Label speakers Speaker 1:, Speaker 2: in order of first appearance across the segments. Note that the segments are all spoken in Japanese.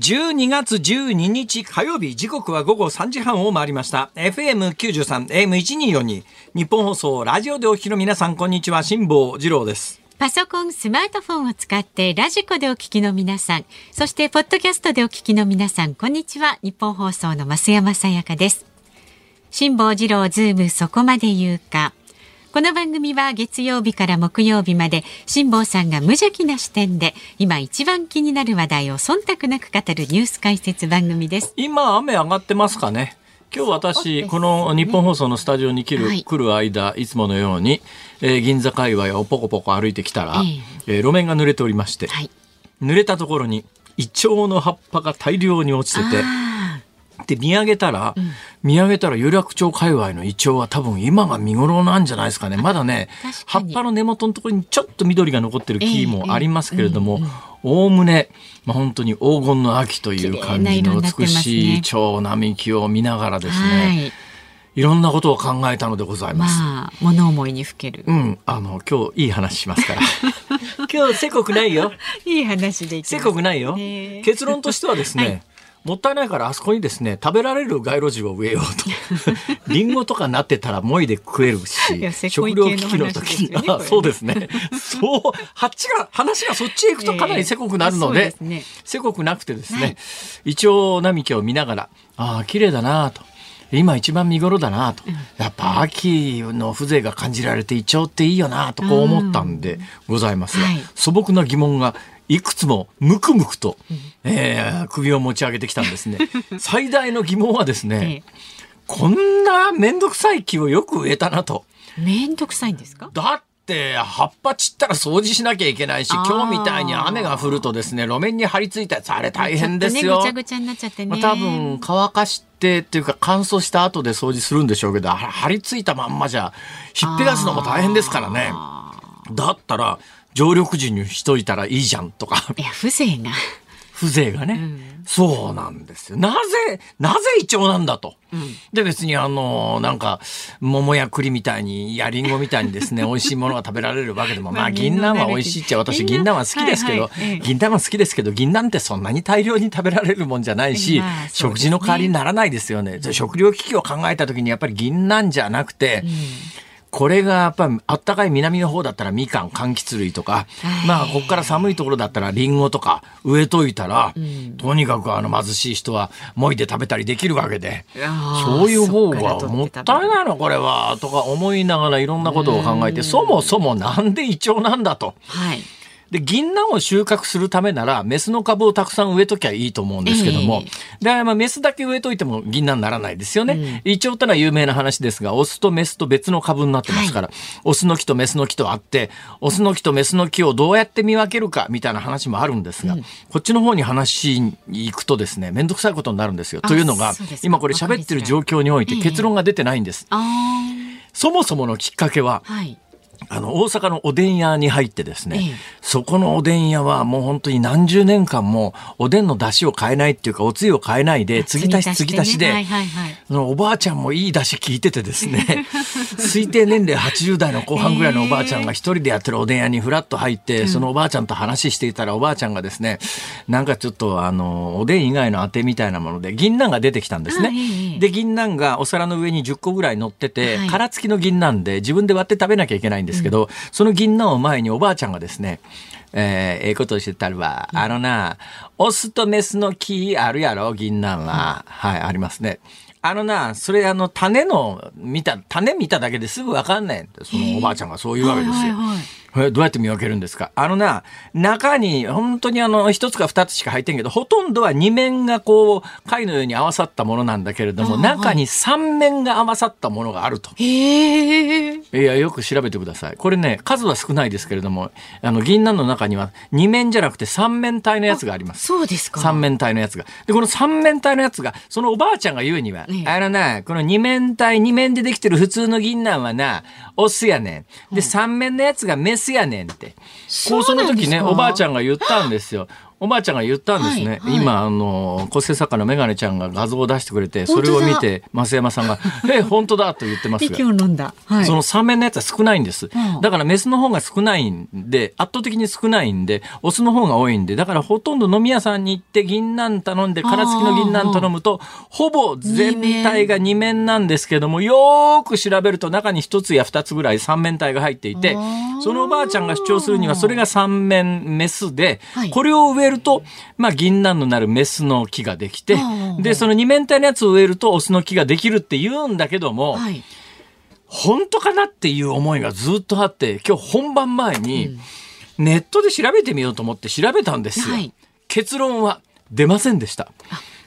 Speaker 1: 12月12日火曜日時刻は午後3時半を回りました FM93 AM1242 ニッポン放送ラジオでお聞きの皆さんこんにちは辛坊治郎です
Speaker 2: パソコン、スマートフォンを使ってラジコでお聞きの皆さん、そしてポッドキャストでお聞きの皆さん、こんにちは。ニッポン放送の増山さやかです。辛坊治郎ズームそこまで言うか。この番組は月曜日から木曜日まで辛坊さんが無邪気な視点で今一番気になる話題を忖度なく語るニュース解説番組です。
Speaker 1: 今雨上がってますかね。今日私、この日本放送のスタジオに来る,、来る間いつものように、えー、銀座界隈をポコポコ歩いてきたら、えー、路面が濡れておりまして、はい、濡れたところにイチョウの葉っぱが大量に落ちててで見上げたら、うん、見上げたら有楽町界隈のイチョウは多分今が見頃なんじゃないですかねまだね葉っぱの根元のところにちょっと緑が残ってる木もありますけれどもおおむね、まあ、本当に黄金の秋という感じの美しいイチョウ並木を見ながらですね、いろんなことを考えたのでございます。ま
Speaker 2: あ、物思いにふける。
Speaker 1: うん、あの、今日いい話しますから。今日せこくないよ。
Speaker 2: いい話で
Speaker 1: せこくないよ。結論としてはですね、はいもったいないからあそこにですね食べられる街路樹を植えようと。リンゴとかなってたらもいで食えるし食料危機の時に、ね、そうですね。そう蜂が話がそっちへ行くとかなりせこくなるのでえーね、せこくなくてですね、はい、イチョウ並木を見ながらああ綺麗だなと。今一番見頃だなと、やっぱ秋の風情が感じられてイチョウっていいよなとこう思ったんでございますが、はい、素朴な疑問がいくつもむくむくと、えー、首を持ち上げてきたんですね。最大の疑問はですね、こんな面倒くさい木をよく植えたなと。
Speaker 2: 面倒くさいんですか？
Speaker 1: だって葉っぱ散ったら掃除しなきゃいけないし今日みたいに雨が降るとですね路面に張り付いたやつあれ大変ですよ。
Speaker 2: ね、ぐちゃぐちゃになっちゃってね。
Speaker 1: 多分乾かしてっていうか乾燥した後で掃除するんでしょうけど張り付いたまんまじゃひっぺがすのも大変ですからね。だったら常緑樹にしといたらいいじゃんとか。
Speaker 2: いや、風情が。
Speaker 1: 風情がね、うん、そうなんですよ。なぜ、なぜイチョウなんだと。うん、で、別にあの、なんか、桃や栗みたいに、やりんごみたいにですね、美味しいものが食べられるわけでも、まあ、銀杏は美味しいっちゃ、私、銀杏は好きですけど、はいはい、銀杏は好きですけど、銀杏ってそんなに大量に食べられるもんじゃないし、まあね、食事の代わりにならないですよね。食料危機を考えた時に、やっぱり銀杏じゃなくて、うんこれがやっぱりあったかい南の方だったらみかん柑橘類とか、まあここから寒いところだったらりんごとか植えといたら、うん、とにかくあの貧しい人はもいで食べたりできるわけで。そういう方がもったいないのこれは。とか思いながらいろんなことを考えてそもそもなんでイチョウなんだと。はいで、銀杏を収穫するためなら、メスの株をたくさん植えときゃいいと思うんですけども、えー、で、まあ、メスだけ植えといても銀杏にならないですよね。うん、イチョウってのは有名な話ですが、オスとメスと別の株になってますから、はい、オスの木とメスの木とあって、オスの木とメスの木をどうやって見分けるかみたいな話もあるんですが、うん、こっちの方に話に行くとですね、めんどくさいことになるんですよ。というのが、今これ喋ってる状況において結論が出てないんです。えー、そもそものきっかけは、はいあの大阪のおでん屋に入ってですね、ええ、そこのおでん屋はもう本当に何十年間もおでんの出汁を変えないっていうかおつゆを変えないで継ぎ足し継ぎ足しで、おばあちゃんもいい出汁聞いててですね 推定年齢80代の後半ぐらいのおばあちゃんが一人でやってるおでん屋にふらっと入って、そのおばあちゃんと話していたらおばあちゃんがですねなんかちょっとあのおでん以外のあてみたいなもので銀杏が出てきたんですね。で銀杏がお皿の上に10個ぐらい乗ってて、殻付きの銀杏で自分で割って食べなきゃいけないんですですけど、その銀杏を前におばあちゃんがですね、えー、ええことしてたるわ。あのな、オスとメスの木あるやろ、銀杏は。はい、ありますね。あのな、それあの、種の、見た、種見ただけですぐわかんないって、そのおばあちゃんがそう言うわけですよ。
Speaker 2: はいはいはい
Speaker 1: えどうやって見分けるんですか？あのな、中に本当にあの一つか二つしか入ってんけど、ほとんどは二面がこう、貝のように合わさったものなんだけれども、中に三面が合わさったものがあると。
Speaker 2: へえ。
Speaker 1: いや、よく調べてください。これね、数は少ないですけれども、あの、銀杏の中には二面じゃなくて三面体のやつがあります。
Speaker 2: そうですか。
Speaker 1: 三面体のやつが。で、この三面体のやつが、そのおばあちゃんが言うには、
Speaker 2: ええ
Speaker 1: あのな、この二面体、二面でできてる普通の銀杏はな、オスやねん。で、三面のやつがメスやねんって。こうその時ね、おばあちゃんが言ったんですよ。おばあちゃんが言ったんですね。
Speaker 2: はいはい
Speaker 1: 今、あの、構成作家のメガネちゃんが画像を出してくれて、それを見て、増山さんが、え、本当だと言ってますが
Speaker 2: 息。を飲んだ。はい。
Speaker 1: その三面のやつは少ないんです。
Speaker 2: ん
Speaker 1: だからメスの方が少ないんで、圧倒的に少ないんで、オスの方が多いんで、だからほとんど飲み屋さんに行って銀杏頼んで、殻付きの銀杏頼むと、ほぼ全体が二面なんですけども、よーく調べると中に一つや二つぐらい三面体が入っていて、そのおばあちゃんが主張するには、それが三面メスで
Speaker 2: はい、
Speaker 1: これを植えると、まあ銀杏のなるメスの木ができてで、その二面体のやつを植えるとオスの木ができるって言うんだけども、
Speaker 2: はい。
Speaker 1: 本当かなっていう思いがずっとあって今日本番前にネットで調べてみようと思って調べたんですよ。
Speaker 2: はい
Speaker 1: 結論は出ませんでした。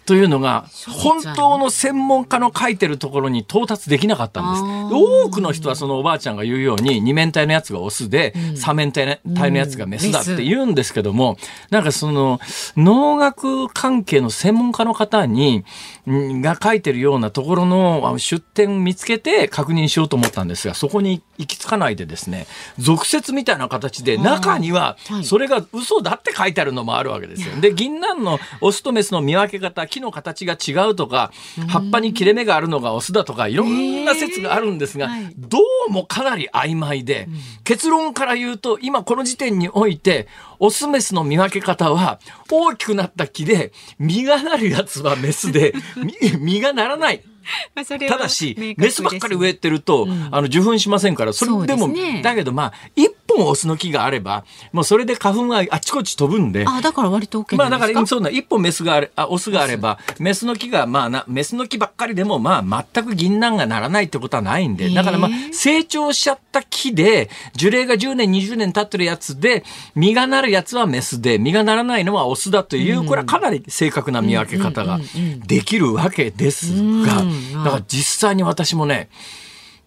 Speaker 1: というのが本当の専門家の書いてるところに到達できなかったんです。多くの人はそのおばあちゃんが言うように二面体のやつがオスで、三面体のやつがメスだって言うんですけども、なんかその農学関係の専門家の方にんが書いてるようなところの出典見つけて確認しようと思ったんですがそこに行き着かないでですね俗説みたいな形で中には
Speaker 2: はい。
Speaker 1: それが嘘だって書いてあるのもあるわけですよ。で銀杏のオスとメスの見分け方木の形が違うとか葉っぱに切れ目があるのがオスだとかいろんな説があるんですが、
Speaker 2: はい。
Speaker 1: どうもかなり曖昧で、結論から言うと今この時点においてオスメスの見分け方は大きくなった木で実がなるやつはメスで 実実がならない。ただしメスばっかり植えてると、あの受粉しませんからそれでもだけどまあ一本オスの木があればもうそれで花粉があっちこっち飛ぶんで。
Speaker 2: あ、だから割と OK
Speaker 1: まあだ
Speaker 2: なんですか？
Speaker 1: からそうな一本メスがあれあオスがあればメスの木がまあなメスの木ばっかりでもまあ全く銀杏がならないってことはないんで。だからまあ成長しちゃった木で樹齢が10年20年経ってるやつで実がなるやつはメスで実がならないのはオスだという、これはかなり正確な見分け方ができるわけですが、
Speaker 2: うん。
Speaker 1: だから実際に私もね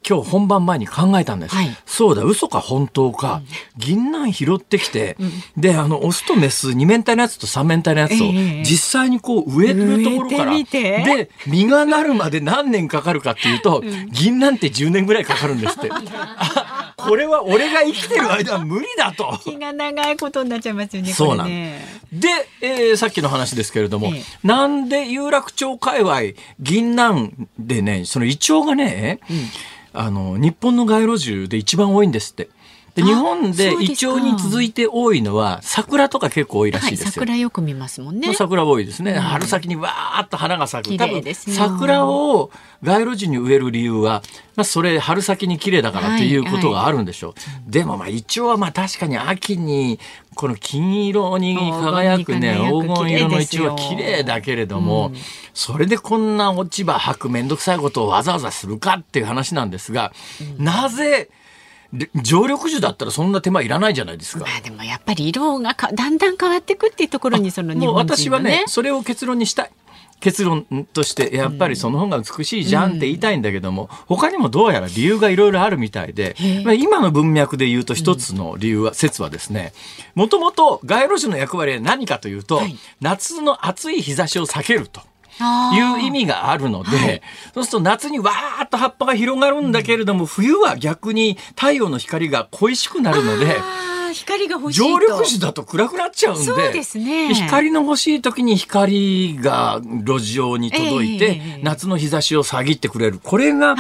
Speaker 1: 今日本番前に考えたんです、
Speaker 2: はい。
Speaker 1: そうだ嘘か本当か、銀杏拾ってきて、であのオスとメス二面体のやつと三面体のやつを
Speaker 2: ええ
Speaker 1: 実際にこう植えるところから、
Speaker 2: 植えてみて。
Speaker 1: で実がなるまで何年かかるかっていうと、銀杏って10年ぐらいかかるんですって。あ これは俺が生きてる間は無理だと。
Speaker 2: 気が長いことになっちゃいますよね。
Speaker 1: そうなん。
Speaker 2: ね。
Speaker 1: で、えーさっきの話ですけれども、
Speaker 2: ええ。
Speaker 1: なんで有楽町界隈銀杏でねそのイチョウがね、あの日本の街路樹で一番多いんですって。で
Speaker 2: あ
Speaker 1: 日本でイチョウに続いて多いのは桜とか結構多いらし
Speaker 2: はいい、
Speaker 1: ですよ。
Speaker 2: 桜よく見ますもんね。
Speaker 1: 桜多いですね。春先にわーっと花が咲く。
Speaker 2: 綺麗ですよ
Speaker 1: 多分桜を街路樹に植える理由は、まあ、それ春先に綺麗だからっていうことがあるんでしょう。でもまあイチョウはまあ確かに秋にこの金色に輝くね黄
Speaker 2: 黄金
Speaker 1: 色のイチョウは綺
Speaker 2: 綺麗
Speaker 1: だけれども、それでこんな落ち葉吐くめんどくさいことをわざわざするかっていう話なんですが、なぜで常緑樹だったらそんな手間いらないじゃないですか。
Speaker 2: まあでもやっぱり色がかだんだん変わっていくっていうところにその日
Speaker 1: もう
Speaker 2: 本
Speaker 1: 私はね
Speaker 2: 人のね。
Speaker 1: それを結論にしたい結論としてやっぱりその方が美しいじゃんって言いたいんだけども、他にもどうやら理由がいろいろあるみたいでまあ、今の文脈で言うと一つの理由は、説はですねもともと街路樹の役割は何かというと、
Speaker 2: はい
Speaker 1: 夏の暑い日差しを避けると。いう意味があるので、そうすると夏にわーっと葉っぱが広がるんだけれども、冬は逆に太陽の光が恋しくなるので、
Speaker 2: 光が欲しいと。
Speaker 1: 常緑樹だと暗くなっちゃうんで
Speaker 2: そうですね。
Speaker 1: 光の欲しい時に光が路上に届いて、
Speaker 2: ええ
Speaker 1: 夏の日差しを遮ってくれる。これが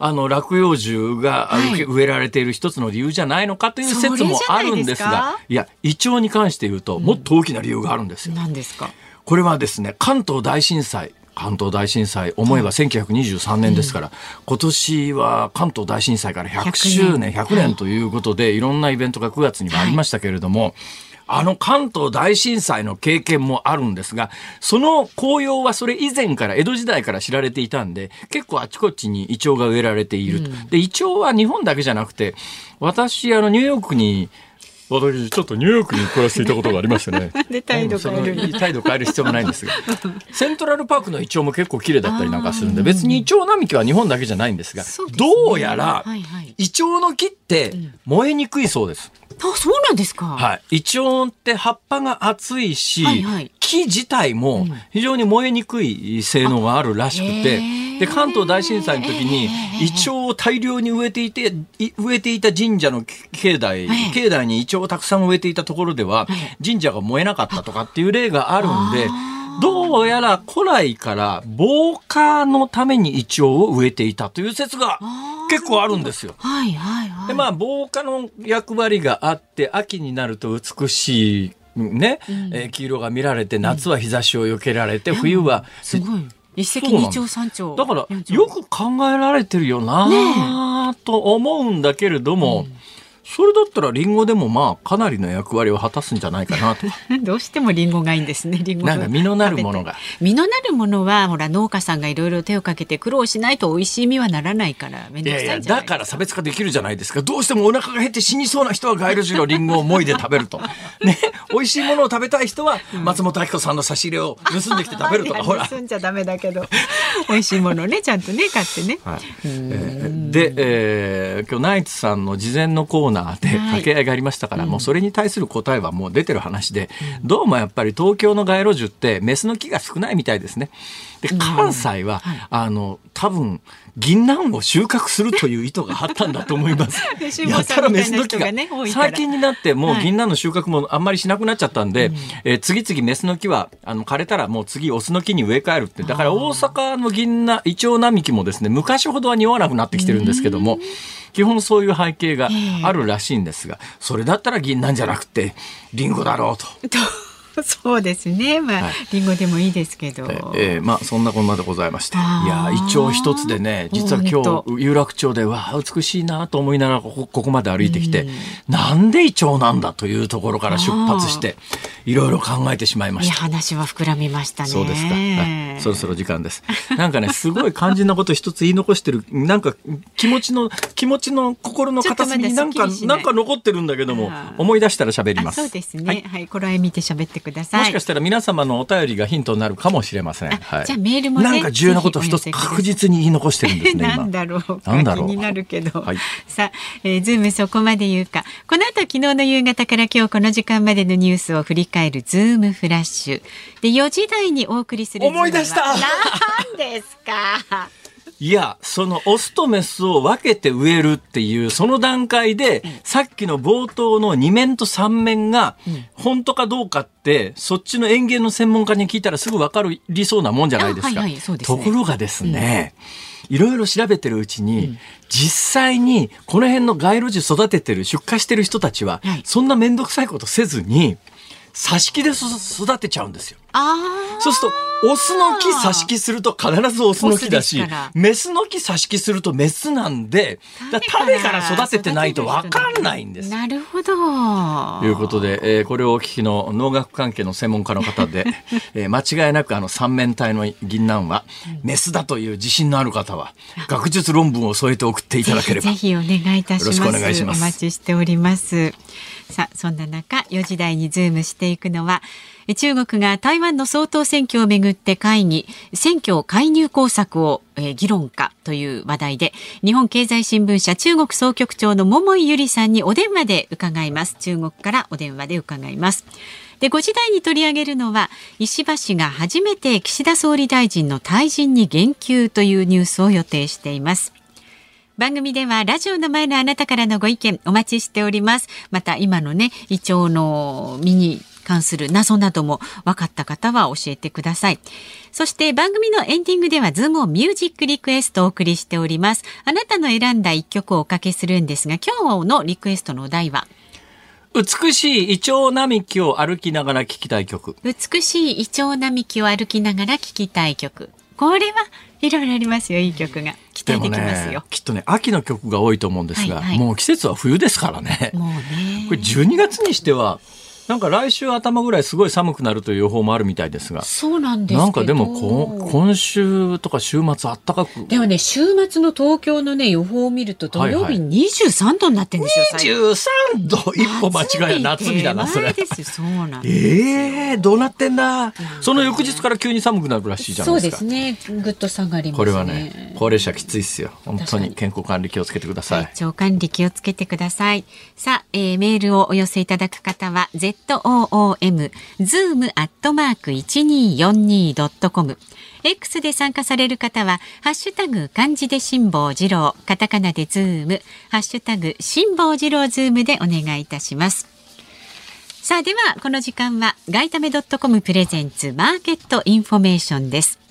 Speaker 1: あの落葉樹が
Speaker 2: はい
Speaker 1: 植えられている一つの理由じゃないのかという説もあるんですが
Speaker 2: い
Speaker 1: いやイチョウに関して言うともっと大きな理由があるんですよ。
Speaker 2: 何ですか？
Speaker 1: これはですね関東大震災関東大震災思えば1923年ですから、今年は関東大震災から100周年100年ということで、いろんなイベントが9月にもありましたけれども、あの関東大震災の経験もあるんですが、その紅葉はそれ以前から、江戸時代から知られていたんで、結構あちこちにイチョウが植えられていると。で、イチョウは日本だけじゃなくて、私、あの、ニューヨークに、私、ちょっとニューヨークに暮らしていたことがありましてね。
Speaker 2: で態度変える
Speaker 1: 態度変える必要がないんですが。セントラルパークのイチョウも結構綺麗だったりなんかするんで、別にイチョウ並木は日本だけじゃないんですが、
Speaker 2: そうですね
Speaker 1: どうやら
Speaker 2: はいはい、
Speaker 1: イチョウの木って燃えにくいそうです。
Speaker 2: あ、そうなんですか。
Speaker 1: はい。イチョウって葉っぱが厚いし、
Speaker 2: はいはい
Speaker 1: 木自体も非常に燃えにくい性能があるらしくて、で、関東大震災の時に、イチョウを大量に植えていて、い植えていた神社の境内、
Speaker 2: はい
Speaker 1: 境内にイチョウをたくさん植えていたところでは、神社が燃えなかったとかっていう例があるんで、どうやら古来から防火のためにイチョウを植えていたという説が結構あるんですよ。
Speaker 2: はいはいはい。
Speaker 1: でまあ防火の役割があって秋になると美しいね、えー黄色が見られて夏は日差しを避けられて、冬は
Speaker 2: すごい。一石二鳥三鳥。
Speaker 1: だからよく考えられてるよなと思うんだけれども、それだったらリンゴでもまあかなりの役割を果たすんじゃないかなと。
Speaker 2: どうしてもリンゴがいいんですね。リンゴ
Speaker 1: なんか実のなるものが。
Speaker 2: 実のなるものはほら農家さんがいろいろ手をかけて苦労しないと美味しい実はならないからめんどくさいんじゃない
Speaker 1: だから差別化できるじゃないですか。どうしてもお腹が減って死にそうな人は街路樹のリンゴをもいで食べると。ね。美味しいものを食べたい人は松本明子さんの差し入れを盗んできて食べるとか、ほら。
Speaker 2: 盗んじゃダメだけど美味しいものねちゃんとね買ってね。
Speaker 1: はいえーで、えー今日ナイツさんの事前のコーナーで
Speaker 2: はい
Speaker 1: 掛け合いがありましたから、もうそれに対する答えはもう出てる話で、どうもやっぱり東京の街路樹ってメスの木が少ないみたいですね。で関西は、あの多分銀杏を収穫するという意図があったんだと思います。やたらメスの木が
Speaker 2: がね
Speaker 1: 最近になってもう
Speaker 2: はい。
Speaker 1: 銀杏の収穫もあんまりしなくなっちゃったんで、えー次々メスの木はあの枯れたらもう次オスの木に植え替えるって。だから大阪の銀杏イチョウ並木もですね昔ほどは匂わなくなってきてるんですけども基本そういう背景があるらしいんですがそれだったら銀杏じゃなくてリンゴだろうと。
Speaker 2: そうですねまあ、
Speaker 1: はい
Speaker 2: リンゴでもいいですけど。
Speaker 1: えーまあそんなこんなでございましていやイチョウ一つでね実は今日有楽町でわあ美しいなと思いながらここここまで歩いてきてなんでイチョウなんだというところから出発していろいろ考えてしまいました。
Speaker 2: 話は膨らみましたね。
Speaker 1: そうですか、はい。そろそろ時間です。なんかね、すごい肝心なこと一つ言い残してる、なんか気持ちの、気持ちの心の片隅になんか、
Speaker 2: な
Speaker 1: んか残ってるんだけども思い出したら喋り
Speaker 2: あ
Speaker 1: ます。
Speaker 2: そうですね。
Speaker 1: は
Speaker 2: はいい、これを見て喋ってください。
Speaker 1: もしかしたら皆様のお便りがヒントになるかもしれません。
Speaker 2: あ
Speaker 1: はい。
Speaker 2: じゃあメールもね
Speaker 1: なんか重要なことを一つ確実に言い残してるんですね、今。
Speaker 2: なんだろう。か
Speaker 1: なんだろう。
Speaker 2: 気になるけど、
Speaker 1: はい。
Speaker 2: さあ、えー、ズームそこまで言うか。この後昨日の夕方から今日この時間までのニュースを振り返るズームフラッシュ。で4時台にお送りする
Speaker 1: 思い出した。
Speaker 2: ズームは何ですか？
Speaker 1: いや、そのオスとメスを分けて植えるっていう、その段階で、さっきの冒頭の2面と3面が、本当かどうかって、そっちの園芸の専門家に聞いたらすぐ分かりそうなもんじゃないですか。
Speaker 2: あはいはいそうです
Speaker 1: と
Speaker 2: ね
Speaker 1: ころがですね、いろいろ調べてるうちに、実際にこの辺の街路樹育ててる、出荷してる人たちは、
Speaker 2: はい。
Speaker 1: そんな面倒くさいことせずに、挿し木でそ育てちゃうんですよ。
Speaker 2: あ
Speaker 1: そうすると、オスの木挿し木すると必ずオスの木だしメスの木挿し木するとメスなんで、だ種から育ててないと分かんないんです。
Speaker 2: なるほど。
Speaker 1: ということで、えーこれをお聞きの農学関係の専門家の方で、えー間違いなくあの三面体の銀杏はメスだという自信のある方は、学術論文を添えて送っていただければ。
Speaker 2: ぜ。ひぜひお願いいたします。
Speaker 1: よろしくお願いします。
Speaker 2: お待ちしておりますさあそんな中4時台にズームしていくのは中国が台湾の総統選挙をめぐって会議選挙介入工作を、えー議論かという話題で日本経済新聞社中国総局長の桃井由里さんにお電話で伺います。中国からお電話で伺います。で5時台に取り上げるのは石破氏が初めて岸田総理大臣の退陣に言及というニュースを予定しています。番組ではラジオの前のあなたからのご意見お待ちしております。また今のね、イチョウの実に関する謎なども分かった方は教えてください。そして番組のエンディングではズームオンミュージックリクエストをお送りしております。あなたの選んだ一曲をおかけするんですが、今日のリクエストのお題は、
Speaker 1: 美しいイチョウ並木を歩きながら聴きたい曲。
Speaker 2: 美しいイチョウ並木を歩きながら聴きたい曲。これはいろいろありますよいい曲ができますよ、
Speaker 1: ね、きっとね秋の曲が多いと思うんですが、はいはい、もう季節は冬ですからね。
Speaker 2: もうね。
Speaker 1: これ12月にしてはなんか来週頭ぐらいすごい寒くなるという予報もあるみたいですが。
Speaker 2: そうなんです
Speaker 1: なんかでも今週とか週末あったかく。
Speaker 2: でもね、週末の東京のね、予報を見ると土曜日23度になってるんです
Speaker 1: よ。はいはい、23度一歩間違いゃ夏日だな、それ。
Speaker 2: そうなんです
Speaker 1: ええー、どうなってんだ？その翌日から急に寒くなるらしいじゃないです
Speaker 2: か。そうですね。ぐっと下がります、ね、
Speaker 1: これはね、高齢者きついっすよ。本当に健康管理気をつけてください。
Speaker 2: 体調管理気をつけてください。さあ、えー、メールをお寄せいただく方は、ZOO m zoom アットマーク一二四二ドットコム X で参加される方は、ハッシュタグ漢字で辛坊治郎、カタカナでズーム、ハッシュタグ辛坊治郎ズームでお願いいたします。さあ、では、この時間は、ガイタメドットコムプレゼンツマーケットインフォメーションです。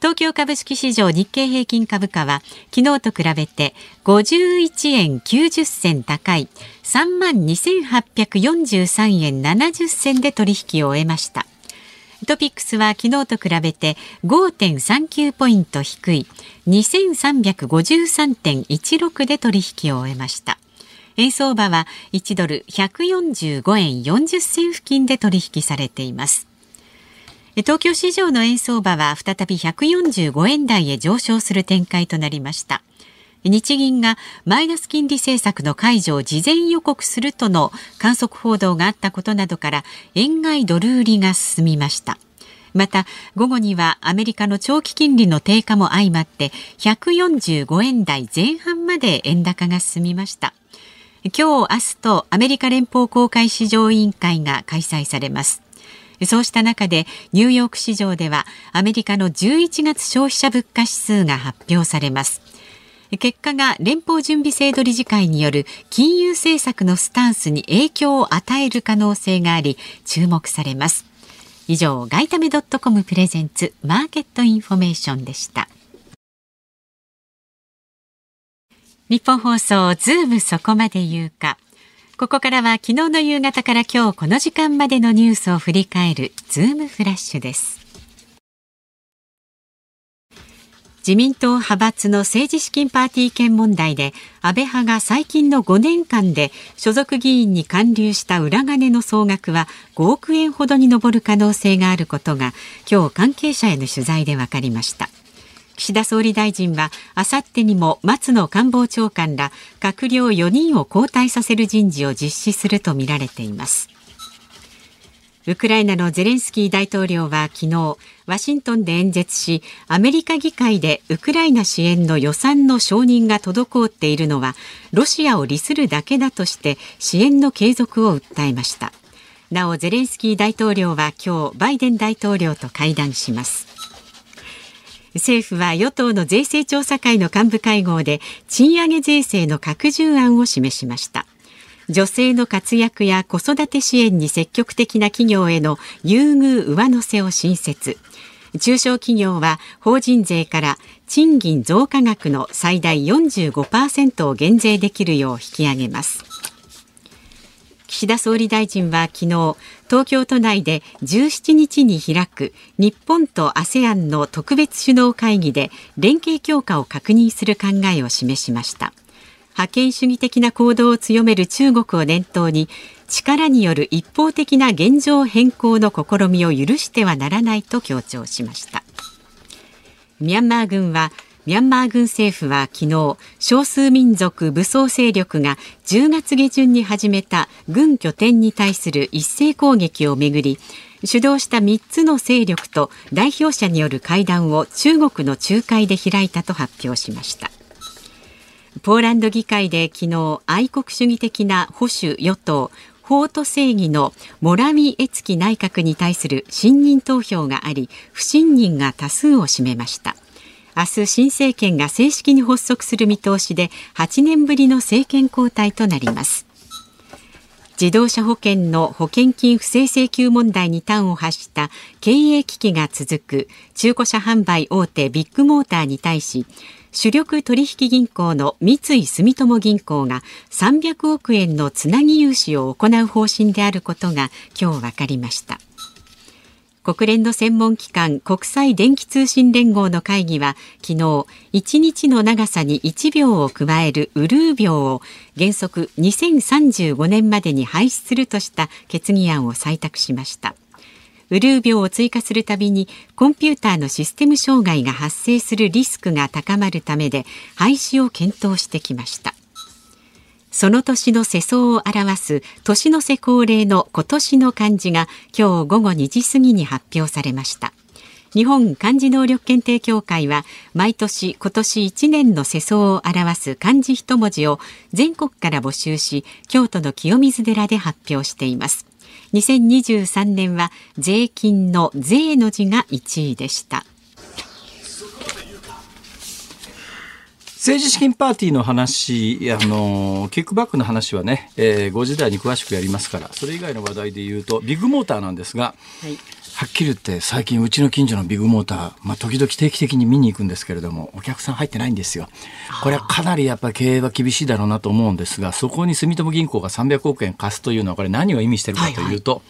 Speaker 2: 東京株式市場日経平均株価は昨日と比べて51円90銭高い3万2843円70銭で取引を終えました。トピックスは昨日と比べて5.39ポイント低い2353.16で取引を終えました。円相場は1ドル145円40銭付近で取引されています。東京市場の円相場は再び145円台へ上昇する展開となりました。日銀がマイナス金利政策の解除を事前予告するとの観測報道があったことなどから円買いドル売りが進みました。また午後にはアメリカの長期金利の低下も相まって145円台前半まで円高が進みました。今日明日とアメリカ連邦公開市場委員会が開催されます。そうした中でニューヨーク市場ではアメリカの11月消費者物価指数が発表されます。結果が連邦準備制度理事会による金融政策のスタンスに影響を与える可能性があり注目されます。以上ガイタメドットコムプレゼンツマーケットインフォメーションでした。ニッポン放送ズームそこまで言うか。ここからは昨日の夕方から今日この時間までのニュースを振り返るズームフラッシュです。自民党派閥の政治資金パーティー券問題で安倍派が最近の5年間で所属議員に還流した裏金の総額は5億円ほどに上る可能性があることが今日関係者への取材で分かりました。岸田総理大臣はあさってにも松野官房長官ら閣僚4人を交代させる人事を実施するとみられています。ウクライナのゼレンスキー大統領は昨日ワシントンで演説しアメリカ議会でウクライナ支援の予算の承認が滞っているのはロシアを利するだけだとして支援の継続を訴えました。なおゼレンスキー大統領は今日バイデン大統領と会談します。政府は与党の税制調査会の幹部会合で賃上げ税制の拡充案を示しました。女性の活躍や子育て支援に積極的な企業への優遇上乗せを新設。中小企業は法人税から賃金増加額の最大45%を減税できるよう引き上げます。岸田総理大臣は昨日東京都内で17日に開く日本と ASEAN の特別首脳会議で連携強化を確認する考えを示しました。覇権主義的な行動を強める中国を念頭に力による一方的な現状変更の試みを許してはならないと強調しました。ミャンマー軍はミャンマー軍政府は昨日少数民族武装勢力が10月下旬に始めた軍拠点に対する一斉攻撃をめぐり主導した3つの勢力と代表者による会談を中国の仲介で開いたと発表しました。ポーランド議会で昨日愛国主義的な保守与党法と正義のモラミエツキ内閣に対する信任投票があり不信任が多数を占めました。明日新政権が正式に発足する見通しで8年ぶりの政権交代となります。自動車保険の保険金不正請求問題に端を発した経営危機が続く中古車販売大手ビッグモーターに対し主力取引銀行の三井住友銀行が300億円のつなぎ融資を行う方針であることが今日分かりました。国連の専門機関国際電気通信連合の会議は昨日1日の長さに1秒を加えるウルー秒を原則2035年までに廃止するとした決議案を採択しました。ウルー秒を追加するたびにコンピューターのシステム障害が発生するリスクが高まるためで廃止を検討してきました。その年の世相を表す年の瀬恒例の今年の漢字が今日午後2時過ぎに発表されました日本漢字能力検定協会は毎年今年1年の世相を表す漢字一文字を全国から募集し京都の清水寺で発表しています2023年は税金の税の字が1位でした
Speaker 1: 政治資金パーティーの話、あの、キックバックの話はね、えー、5時台に詳しくやりますから、それ以外の話題で言うと、ビッグモーターなんですが、はい、はっきり言って最近うちの近所のビッグモーター、まあ、時々定期的に見に行くんですけれども、お客さん入ってないんですよ。これはかなりやっぱ経営は厳しいだろうなと思うんですが、そこに住友銀行が300億円貸すというのは、これ何を意味してるかというと、は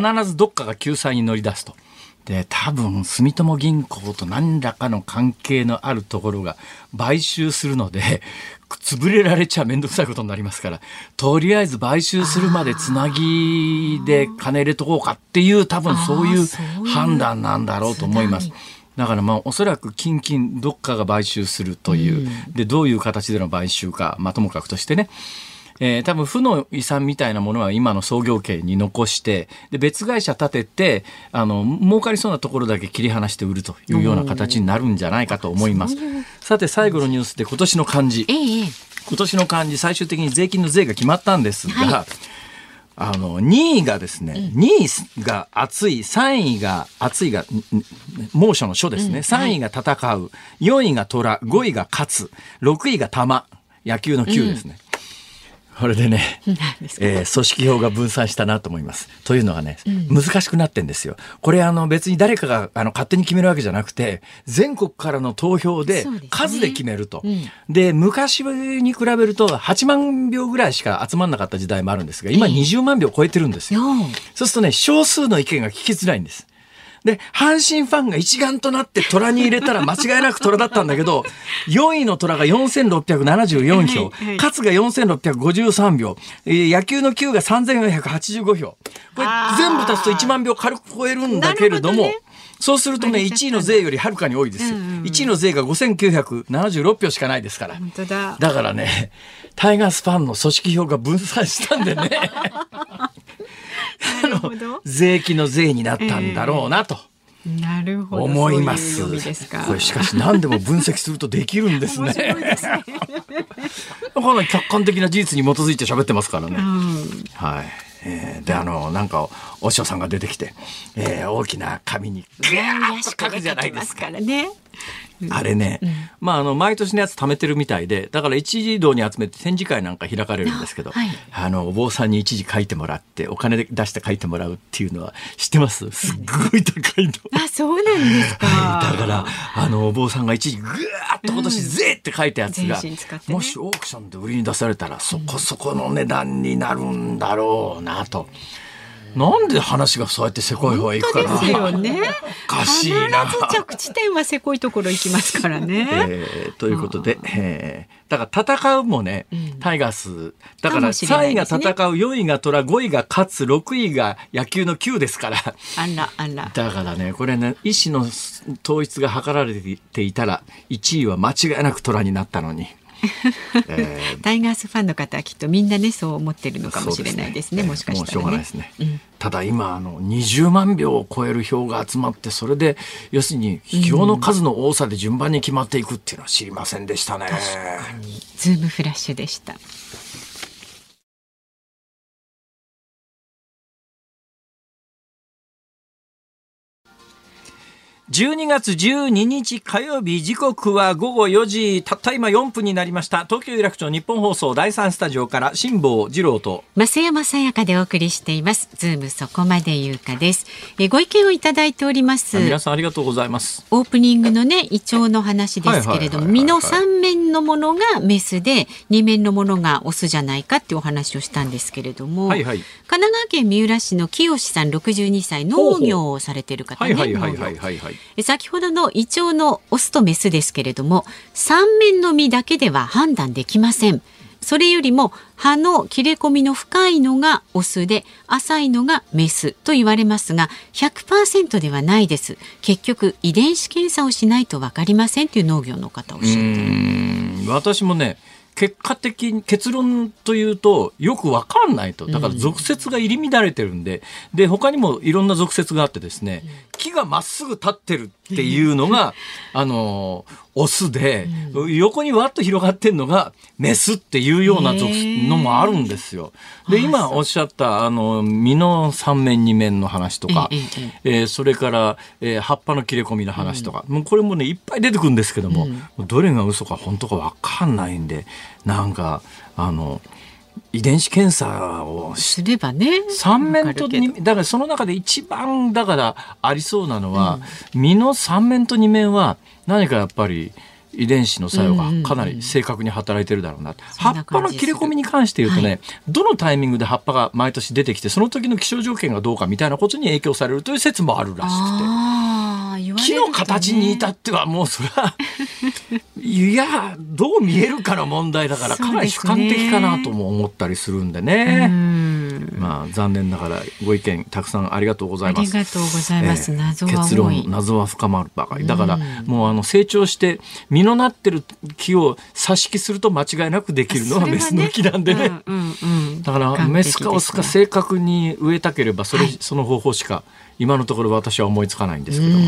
Speaker 1: いはい、必ずどっかが救済に乗り出すと。で多分住友銀行と何らかの関係のあるところが買収するので潰れられちゃ面倒くさいことになりますからとりあえず買収するまでつなぎで金入れとこうかっていう多分そういう判断なんだろうと思います。だからまあおそらく近々どっかが買収するという、でどういう形での買収か、まあ、ともかくとしてねえー、多分負の遺産みたいなものは今の創業家に残してで別会社立ててあの儲かりそうなところだけ切り離して売るというような形になるんじゃないかと思います。さて最後のニュースで今年の漢字、ええ、今年の漢字最終的に税金の税が決まったんですが、はい。あの、2位がですね、2位が暑い、3位が暑いが、猛暑の書ですね、3位が戦う、4位が虎、5位が勝つ、6位が玉、野球の球ですね。これでね、えー、組織票が分散したなと思います。というのがね、うん、難しくなってんですよ。これあの別に誰かがあの勝手に決めるわけじゃなくて、全国からの投票で数で決めると。で、ねうんで、昔に比べると8万票ぐらいしか集まんなかった時代もあるんですが、今20万票超えてるんですよ。そうするとね、少数の意見が聞きづらいんです。で、阪神ファンが一丸となって虎に入れたら間違いなく虎だったんだけど、4位の虎が4674票、勝が4653票、野球の9が3485票。これ全部足すと1万票軽く超えるんだけれども、そうするとね、1位の税よりはるかに多いですよ。1位の税が5976票しかないですから。だだからね、タイガースファンの組織票が分散したんでね。税金の税になったんだろうなと。
Speaker 2: なるほど
Speaker 1: 思います。ううこれしかし何でも分析するとできるんですね。かなり客観的な事実に基づいて喋ってますからね。うん、はい。えー、であのなんかお師匠さんが出てきて、えー、大きな紙にグーッと書くじゃないですか。からね。あれね、うん、まああの毎年のやつ貯めてるみたいでだから一時堂に集めて展示会なんか開かれるんですけど、はい、あのお坊さんに一時書いてもらってお金で出して書いてもらうっていうのは知ってます？すっごい高いの。
Speaker 2: あそうなんですか、
Speaker 1: はい、だからあのお坊さんが一時ぐーっと今年「ぜ」って書いたやつが、ね、もしオークションで売りに出されたらそこそこの値段になるんだろうなと。なんで話がそうやってせこい方へ行くかな。
Speaker 2: ですよね。
Speaker 1: おかしいな。
Speaker 2: 必ず着地点はせこいところ行きますからね。
Speaker 1: えー、ということで、えー、だから戦うもね、うん、タイガース、だから3位が戦う、4位が虎、5位が勝つ、6位が野球の9ですから。
Speaker 2: あらあら。
Speaker 1: だからね、これね、意思の統一が図られていたら、1位は間違いなく虎になったのに。
Speaker 2: えー、タイガースファンの方はきっとみんなねそう思ってるのかもしれないですね、ね、もしかしたら、ね、
Speaker 1: ね。うん、ただ今あの20万票を超える票が集まってそれで要するに票の数の多さで順番に決まっていくっていうのは知りませんでしたね。
Speaker 2: ズームフラッシュでした。
Speaker 1: 12月12日火曜日時刻は午後4時たった今4分になりました。東京有楽町日本放送第3スタジオから辛坊治郎と。
Speaker 2: 増山さやかでお送りしています。ズームそこまで言うかです。えご意見をいただいております。
Speaker 1: 皆さんありがとうございます。
Speaker 2: オープニングのねイチョウの話ですけれども実の3面のものがメスで2面のものがオスじゃないかっていうお話をしたんですけれども、
Speaker 1: はいはい、
Speaker 2: 神奈川県三浦市の清さん62歳農業をされている方ね
Speaker 1: はいはいはいはいはい
Speaker 2: 先ほどのイチョウのオスとメスですけれども三面の実だけでは判断できません。それよりも葉の切れ込みの深いのがオスで浅いのがメスと言われますが100%ではないです。結局遺伝子検査をしないと分かりませんという農業の方おっしゃってる。
Speaker 1: 私もね結果的に結論というとよくわかんないと。だから俗説が入り乱れてるんで、うん、で他にもいろんな俗説があってですね、木がまっすぐ立ってるっていうのが、あのオスで、うん、横にわっと広がってるのがメスっていうようなのもあるんですよ。で今おっしゃったあの実の三面二面の話とか、えー、それから、えー、葉っぱの切れ込みの話とか、うん、もうこれもねいっぱい出てくるんですけども、うん、どれが嘘か本当か分かんないんでなんかあの。遺伝子検査を
Speaker 2: すればね
Speaker 1: 三面とだからその中で一番だからありそうなのは、うん、身の三面と二面は何かやっぱり遺伝子の作用がかなり正確に働いてるだろうな、うんうん、葉っぱの切れ込みに関して言うとね、はい、どのタイミングで葉っぱが毎年出てきてその時の気象条件がどうかみたいなことに影響されるという説もあるらしくて。木の形に至ってはもうそれは いやどう見えるかの問題だからかなり主観的かなとも思ったりするんでね。まあ残念ながらご意見たくさんありがとうございます。
Speaker 2: ありがとうございます。えー、謎は
Speaker 1: 結論謎は深まるばかり。だからもうあの成長して実のなってる木を挿し木すると間違いなくできるのはメスの木なんでね。ねうんうんうん、だからメスかオスか正確に植えたければそれ、はい、その方法しか今のところ私は思いつかないんですけども、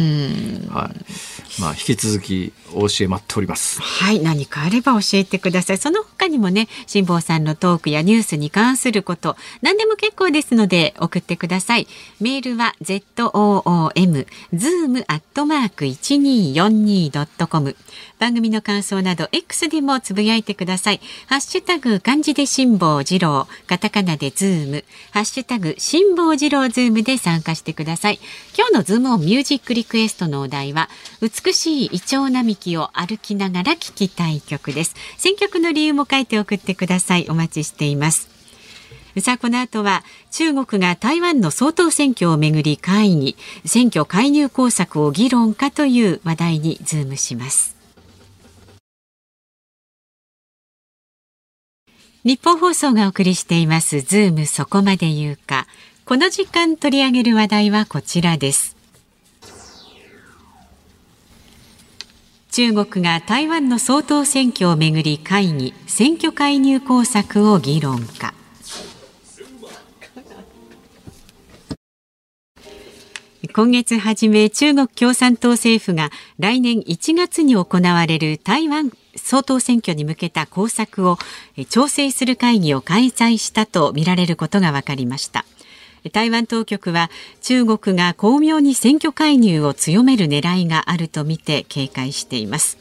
Speaker 1: はい、まあ引き続きお教え待っております。
Speaker 2: はい、何かあれば教えてください。その他にもね、辛坊さんのトークやニュースに関すること、何でも結構ですので送ってください。メールは z o o m zoom アットマーク一二四二ドットコム。番組の感想など X でもつぶやいてください。ハッシュタグ漢字で辛坊治郎、カタカナでズーム、ハッシュタグ辛坊治郎ズームで参加してください。今日のズームオンミュージックリクエストのお題は美しいイチョウ並木を歩きながら聴きたい曲です。選曲の理由も書いて送ってください。お待ちしています。さあこの後は中国が台湾の総統選挙をめぐり会議選挙介入工作を議論かという話題にズームしますニッポン放送がお送りしていますズームそこまで言うか。この時間取り上げる話題はこちらです。中国が台湾の総統選挙をめぐり会議選挙介入工作を議論か。今月初め中国共産党政府が来年1月に行われる台湾総統選挙に向けた工作を調整する会議を開催したとみられることが分かりました。台湾当局は中国が巧妙に選挙介入を強める狙いがあるとみて警戒しています。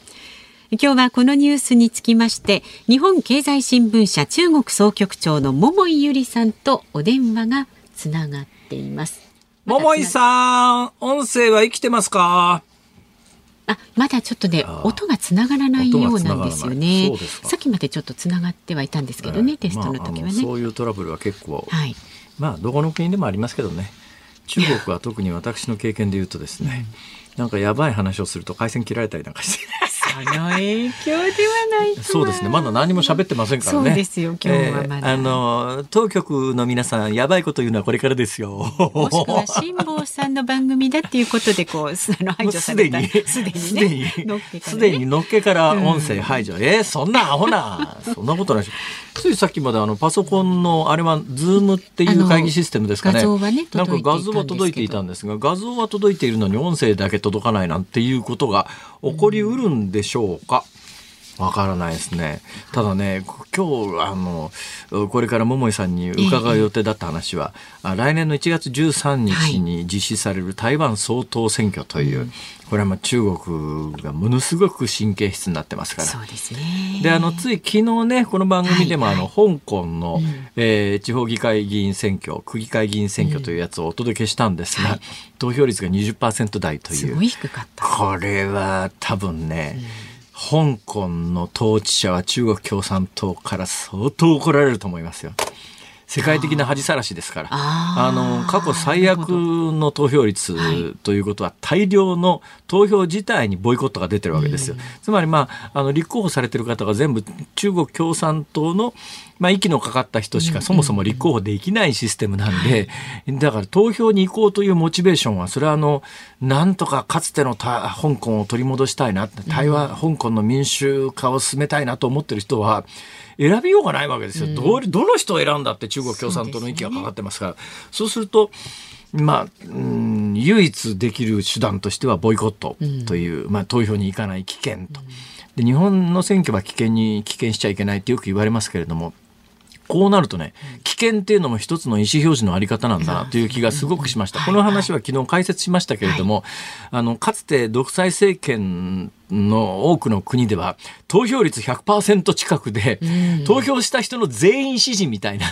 Speaker 2: 今日はこのニュースにつきまして日本経済新聞社中国総局長の桃井由里さんとお電話がつながっています。
Speaker 1: 桃井さん音声は生きてますか？
Speaker 2: あまだちょっとね音がつながらないようなんですよね。さっきまでちょっとつながってはいたんですけどね、えー、テストの時はね、まあ、
Speaker 1: そういうトラブルは結構、はい、まあどこの国でもありますけどね。中国は特に私の経験で言うとですね、なんかやばい話をすると回線切られたりなんかして。
Speaker 2: その影響ではない
Speaker 1: そうですね。まだ何も喋ってませんからね。
Speaker 2: そうですよ。今日はまだ、
Speaker 1: えー、あの当局の皆さんやばいこと言うのはこれからですよ。
Speaker 2: もしくは辛坊さんの番組だっていうことでこうあの排除されたすでにすでに
Speaker 1: すでにのっけから音声排除。うん、えー、そんなアホな そんなことないし。ついさっきまであのパソコンのあれはズームっていう会議システムですかね。
Speaker 2: 画像はね
Speaker 1: なんか画像は届いていたんですが画像は届いているのに音声だけ届かないなんていうことが起こりうるんでしょうか。わからないですね。ただね、今日、あの、これから桃井さんに伺う予定だった話は、えー、来年の1月13日に実施される台湾総統選挙という、はい、これはまあ中国がものすごく神経質になってますから。
Speaker 2: そうですね。
Speaker 1: で、あの、つい昨日ね、この番組でも、はいはい、あの、香港の、うん、えー、地方議会議員選挙、区議会議員選挙というやつをお届けしたんですが、うん投票率が20%台という。す
Speaker 2: ごい低かった。
Speaker 1: これは多分ね、うん香港の統治者は中国共産党から相当怒られると思いますよ。世界的な恥さらしですから。あの過去最悪の投票率ということは大量の投票自体にボイコットが出てるわけですよ。つまり、まあ、あの立候補されてる方が全部中国共産党のまあ、息のかかった人しかそもそも立候補できないシステムなんで、だから投票に行こうというモチベーションは、それはあの、なんとかかつての香港を取り戻したいな、台湾、香港の民主化を進めたいなと思ってる人は、選びようがないわけですよ。どどの人を選んだって中国共産党の息がかかってますから。そうすると、まあ、うん、唯一できる手段としてはボイコットという、うん、まあ、投票に行かない危険と。で日本の選挙は危険に危険しちゃいけないってよく言われますけれどもこうなるとね、危険っていうのも一つの意思表示のあり方なんだなという気がすごくしました。この話は昨日解説しましたけれども、あの、かつて独裁政権の多くの国では投票率100%近くで、投票した人の全員支持みたいな、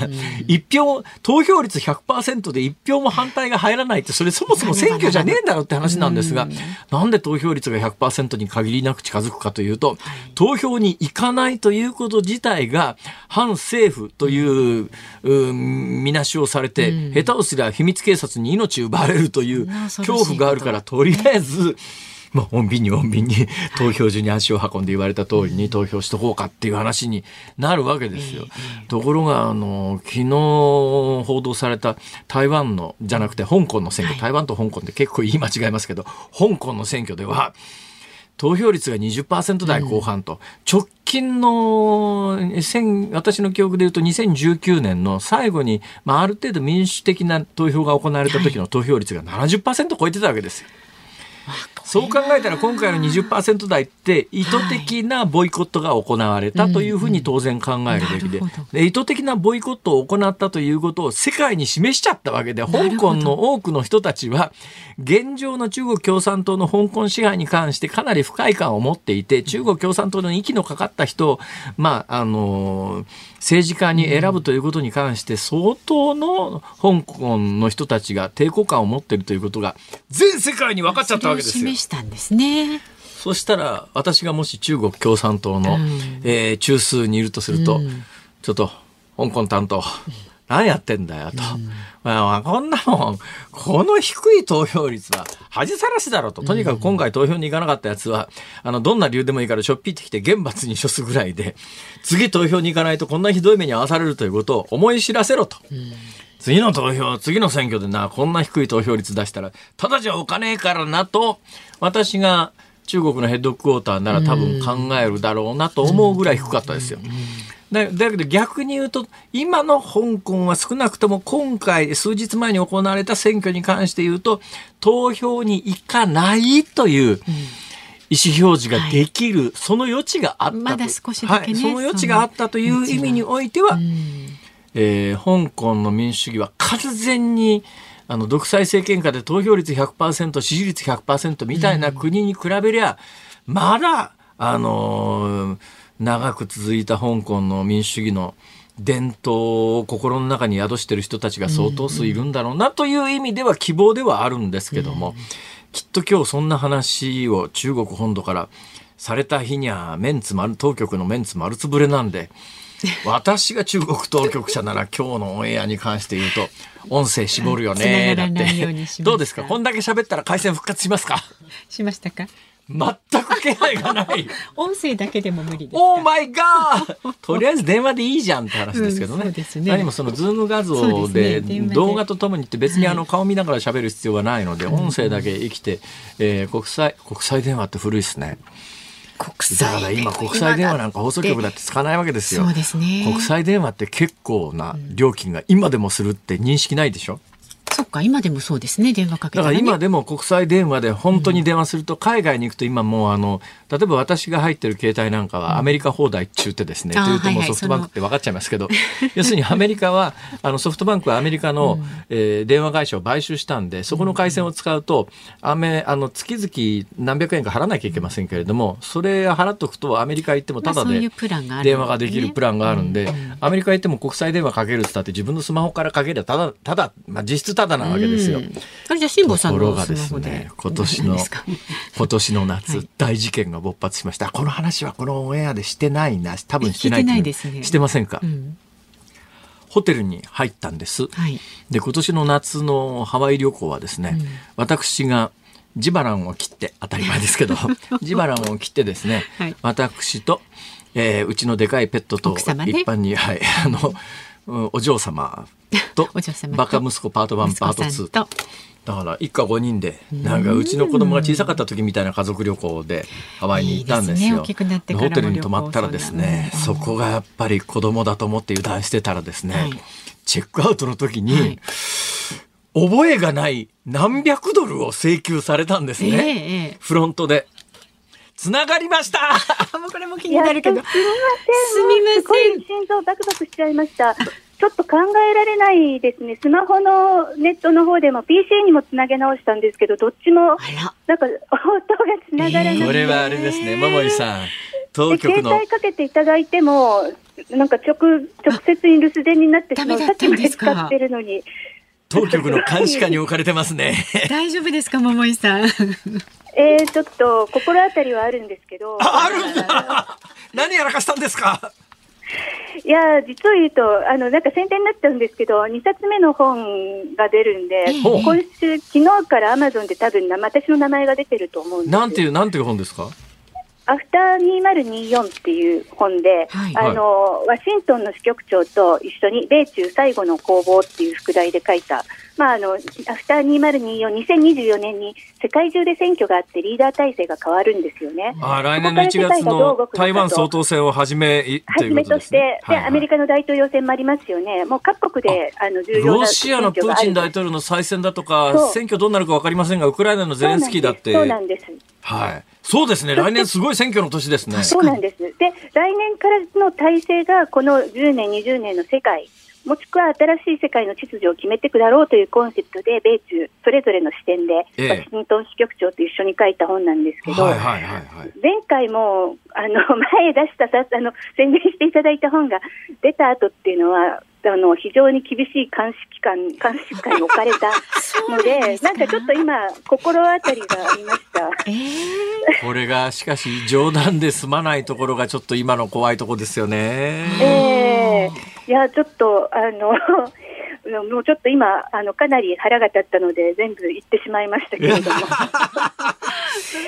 Speaker 1: 一票投票率100%で一票も反対が入らないってそれそもそも選挙じゃねえんだろうって話なんですが、なんで投票率が100%に限りなく近づくかというと、投票に行かないということ自体が反政府という、うみなしをされて、下手をすりゃ秘密警察に命奪われるという恐怖があるからとりあえず。まあ、穏便に穏便に投票所に足を運んで言われた通りに投票しとこうかっていう話になるわけですよ。ところが、あの、昨日報道された台湾の、じゃなくて香港の選挙、台湾と香港って結構言い間違いますけど、香港の選挙では、投票率が20%台後半と、直近の私の記憶で言うと2019年の最後に、まあ、ある程度民主的な投票が行われた時の投票率が70%超えてたわけですよ。そう考えたら今回の20%台って意図的なボイコットが行われたというふうに当然考えるべきで,、で意図的なボイコットを行ったということを世界に示しちゃったわけで香港の多くの人たちは現状の中国共産党の香港支配に関してかなり不快感を持っていて中国共産党の息のかかった人をまああの政治家に選ぶということに関して相当の香港の人たちが抵抗感を持っているということが全世界に分かっちゃったわけですよ。
Speaker 2: 示したんですね。
Speaker 1: そしたら私がもし中国共産党の、うん、えー、中枢にいるとすると、うん、ちょっと香港担当、何やってんだよと。うんまあ、こんなもん、この低い投票率は恥さらしだろうと。とにかく今回投票に行かなかったやつは、あの、どんな理由でもいいからしょっぴってきて厳罰に処すぐらいで、次投票に行かないとこんなひどい目に遭わされるということを思い知らせろと。次の投票、次の選挙でな、こんな低い投票率出したら、ただじゃおかねえからなと、私が中国のヘッドクォーターなら多分考えるだろうなと思うぐらい低かったですよ。だだけど逆に言うと今の香港は少なくとも今回数日前に行われた選挙に関して言うと投票に行かないという。意思表示ができる、はい、その余地があった
Speaker 2: まだ少しだけ、
Speaker 1: ねはい、その余地があったという意味においては、えー、香港の民主主義は完全にあの独裁政権下で投票率100%支持率100%みたいな国に比べりゃ、まだあのー長く続いた香港の民主主義の伝統を心の中に宿している人たちが相当数いるんだろうなという意味では希望ではあるんですけども、きっと今日そんな話を中国本土からされた日にはメンツ丸当局のメンツ丸つぶれなんで私が中国当局者なら今日のオンエアに関して言うと音声絞るよねだって。どうですか？こんだけ喋ったら回線復活しますか？
Speaker 2: しましたか？
Speaker 1: 全く気配がない。
Speaker 2: 音声だけでも無理です
Speaker 1: オーマイガーとりあえず電話でいいじゃんって話ですけどね。うん、ね。何もそのズーム画像で動画とともにって別にあの顔見ながら喋る必要はないので、音声だけ生きて、えー、国際、国際電話って古いですね。国際だから今国際電話なんか放送局だってつかないわけですよ。
Speaker 2: そうですね。
Speaker 1: 国際電話って結構な料金が今でもするって認識ないでしょ？
Speaker 2: そっか今でもそうですね電話かけ
Speaker 1: だから
Speaker 2: たら、ね、
Speaker 1: 今でも国際電話で本当に電話すると海外に行くと今もうあの例えば私が入ってる携帯なんかはアメリカ放題中ってですね、
Speaker 2: あー
Speaker 1: というとも
Speaker 2: はいはい
Speaker 1: うソフトバンクって分かっちゃいますけど、要するにアメリカは あのソフトバンクはアメリカの、えー電話会社を買収したんでそこの回線を使うとアメあの月々何百円か払わなきゃいけませんけれどもそれ払っとくとアメリカ行ってもただで電話ができるプランがあるんで、
Speaker 2: うん。
Speaker 1: アメリカ行っても国際電話かけるって言ったって自分のスマホからかけりゃただただ、まあ、実質ただなわけですよ。
Speaker 2: うん。あれじゃあ辛坊さんの
Speaker 1: ところがで
Speaker 2: スマホで。
Speaker 1: すね、今年の 今年の夏、
Speaker 2: はい。
Speaker 1: 大事件が勃発しました。この話はこのオンエアでしてないな、多分してない
Speaker 2: 聞いですね。
Speaker 1: してませんか、
Speaker 2: うん。
Speaker 1: ホテルに入ったんです。
Speaker 2: はい。
Speaker 1: で、今年の夏のハワイ旅行はですね、
Speaker 2: うん。
Speaker 1: 私がジバランを切って、当たり前ですけど、ジバランを切ってですね、
Speaker 2: はい。
Speaker 1: 私と、えーうちのでかいペットと一般に、はい、あの、うんお嬢様と
Speaker 2: お嬢様と
Speaker 1: バカ息子パート1
Speaker 2: 息
Speaker 1: パート2
Speaker 2: 子さんと
Speaker 1: だから一家5人でなんかうちの子供が小さかった時みたいな家族旅行でハワイに行ったんですよ。
Speaker 2: いいですね。
Speaker 1: ホテルに泊まったらですね、そこがやっぱり子供だと思って油断してたらですね、
Speaker 2: はい。
Speaker 1: チェックアウトの時に、
Speaker 2: はい。
Speaker 1: 覚えがない何百ドルを請求されたんです
Speaker 2: ええ
Speaker 1: ね。
Speaker 2: ええ。
Speaker 1: フロントで。つながりました
Speaker 2: あもうこれも気になるけど
Speaker 3: すみません。
Speaker 2: すみません
Speaker 3: 心臓バクバクしちゃいました。ちょっと考えられないですね。スマホのネットの方でも PC にもつなげ直したんですけど、どっちもなんか音がつながらなくて、
Speaker 1: これはあれですね、桃井さん。当
Speaker 3: で
Speaker 1: 局の
Speaker 3: 携帯かけていただいても、なんか直直接に留守電になってしまう。さっきま
Speaker 2: で
Speaker 3: 使ってるのに。
Speaker 1: 当局の監視下に置かれてますね。
Speaker 2: 大丈夫ですか桃井さん？
Speaker 3: えー、ちょっと心当たりはあるんですけど。
Speaker 1: あるんだ 何やらかしたんですか？
Speaker 3: いや、実を言うと、あの、なんか宣伝になっちゃうんですけど、2冊目の本が出るんで、
Speaker 2: ええ
Speaker 3: 今週、昨日からアマゾンで多分な、私の名前が出てると思うんです。
Speaker 1: なんていう、なんていう本ですか？
Speaker 3: アフター2024っていう本で、
Speaker 2: はい。
Speaker 3: あの、ワシントンの支局長と一緒に米中最後の攻防っていう副題で書いた、まあ、あの、アフター2024、2024年に世界中で選挙があってリーダー体制が変わるんですよね。
Speaker 1: あ来年の1月の台湾総統選をはじめ
Speaker 3: はじめ
Speaker 1: こと
Speaker 3: して、でアメリカの大統領選もありますよね、もう各国であの重要な
Speaker 1: ロシアのプーチン大統領の再選だとか選挙どうなるか分かりませんがウクライナのゼレンスキーだって
Speaker 3: そう。なんです。
Speaker 1: はいそうですね。来年すごい選挙の年ですね。
Speaker 3: そうなんです。で、来年からの体制がこの10年、20年の世界、もしくは新しい世界の秩序を決めていくだろうというコンセプトで、米中それぞれの視点で、
Speaker 1: ええ。
Speaker 3: ワシントン支局長と一緒に書いた本なんですけど、
Speaker 1: はいはいはいはい。
Speaker 3: 前回もあの前出したさあの宣伝していただいた本が出た後っていうのはあの非常に厳しい監視機関 監視機関に置かれたのでなんか。ちょっと今心当たりがありました。
Speaker 2: ええ
Speaker 1: これがしかし冗談で済まないところがちょっと今の怖いところですよね。
Speaker 3: ええいやちょっとあの もうちょっと今あのかなり腹が立ったので全部言ってしまいましたけれども。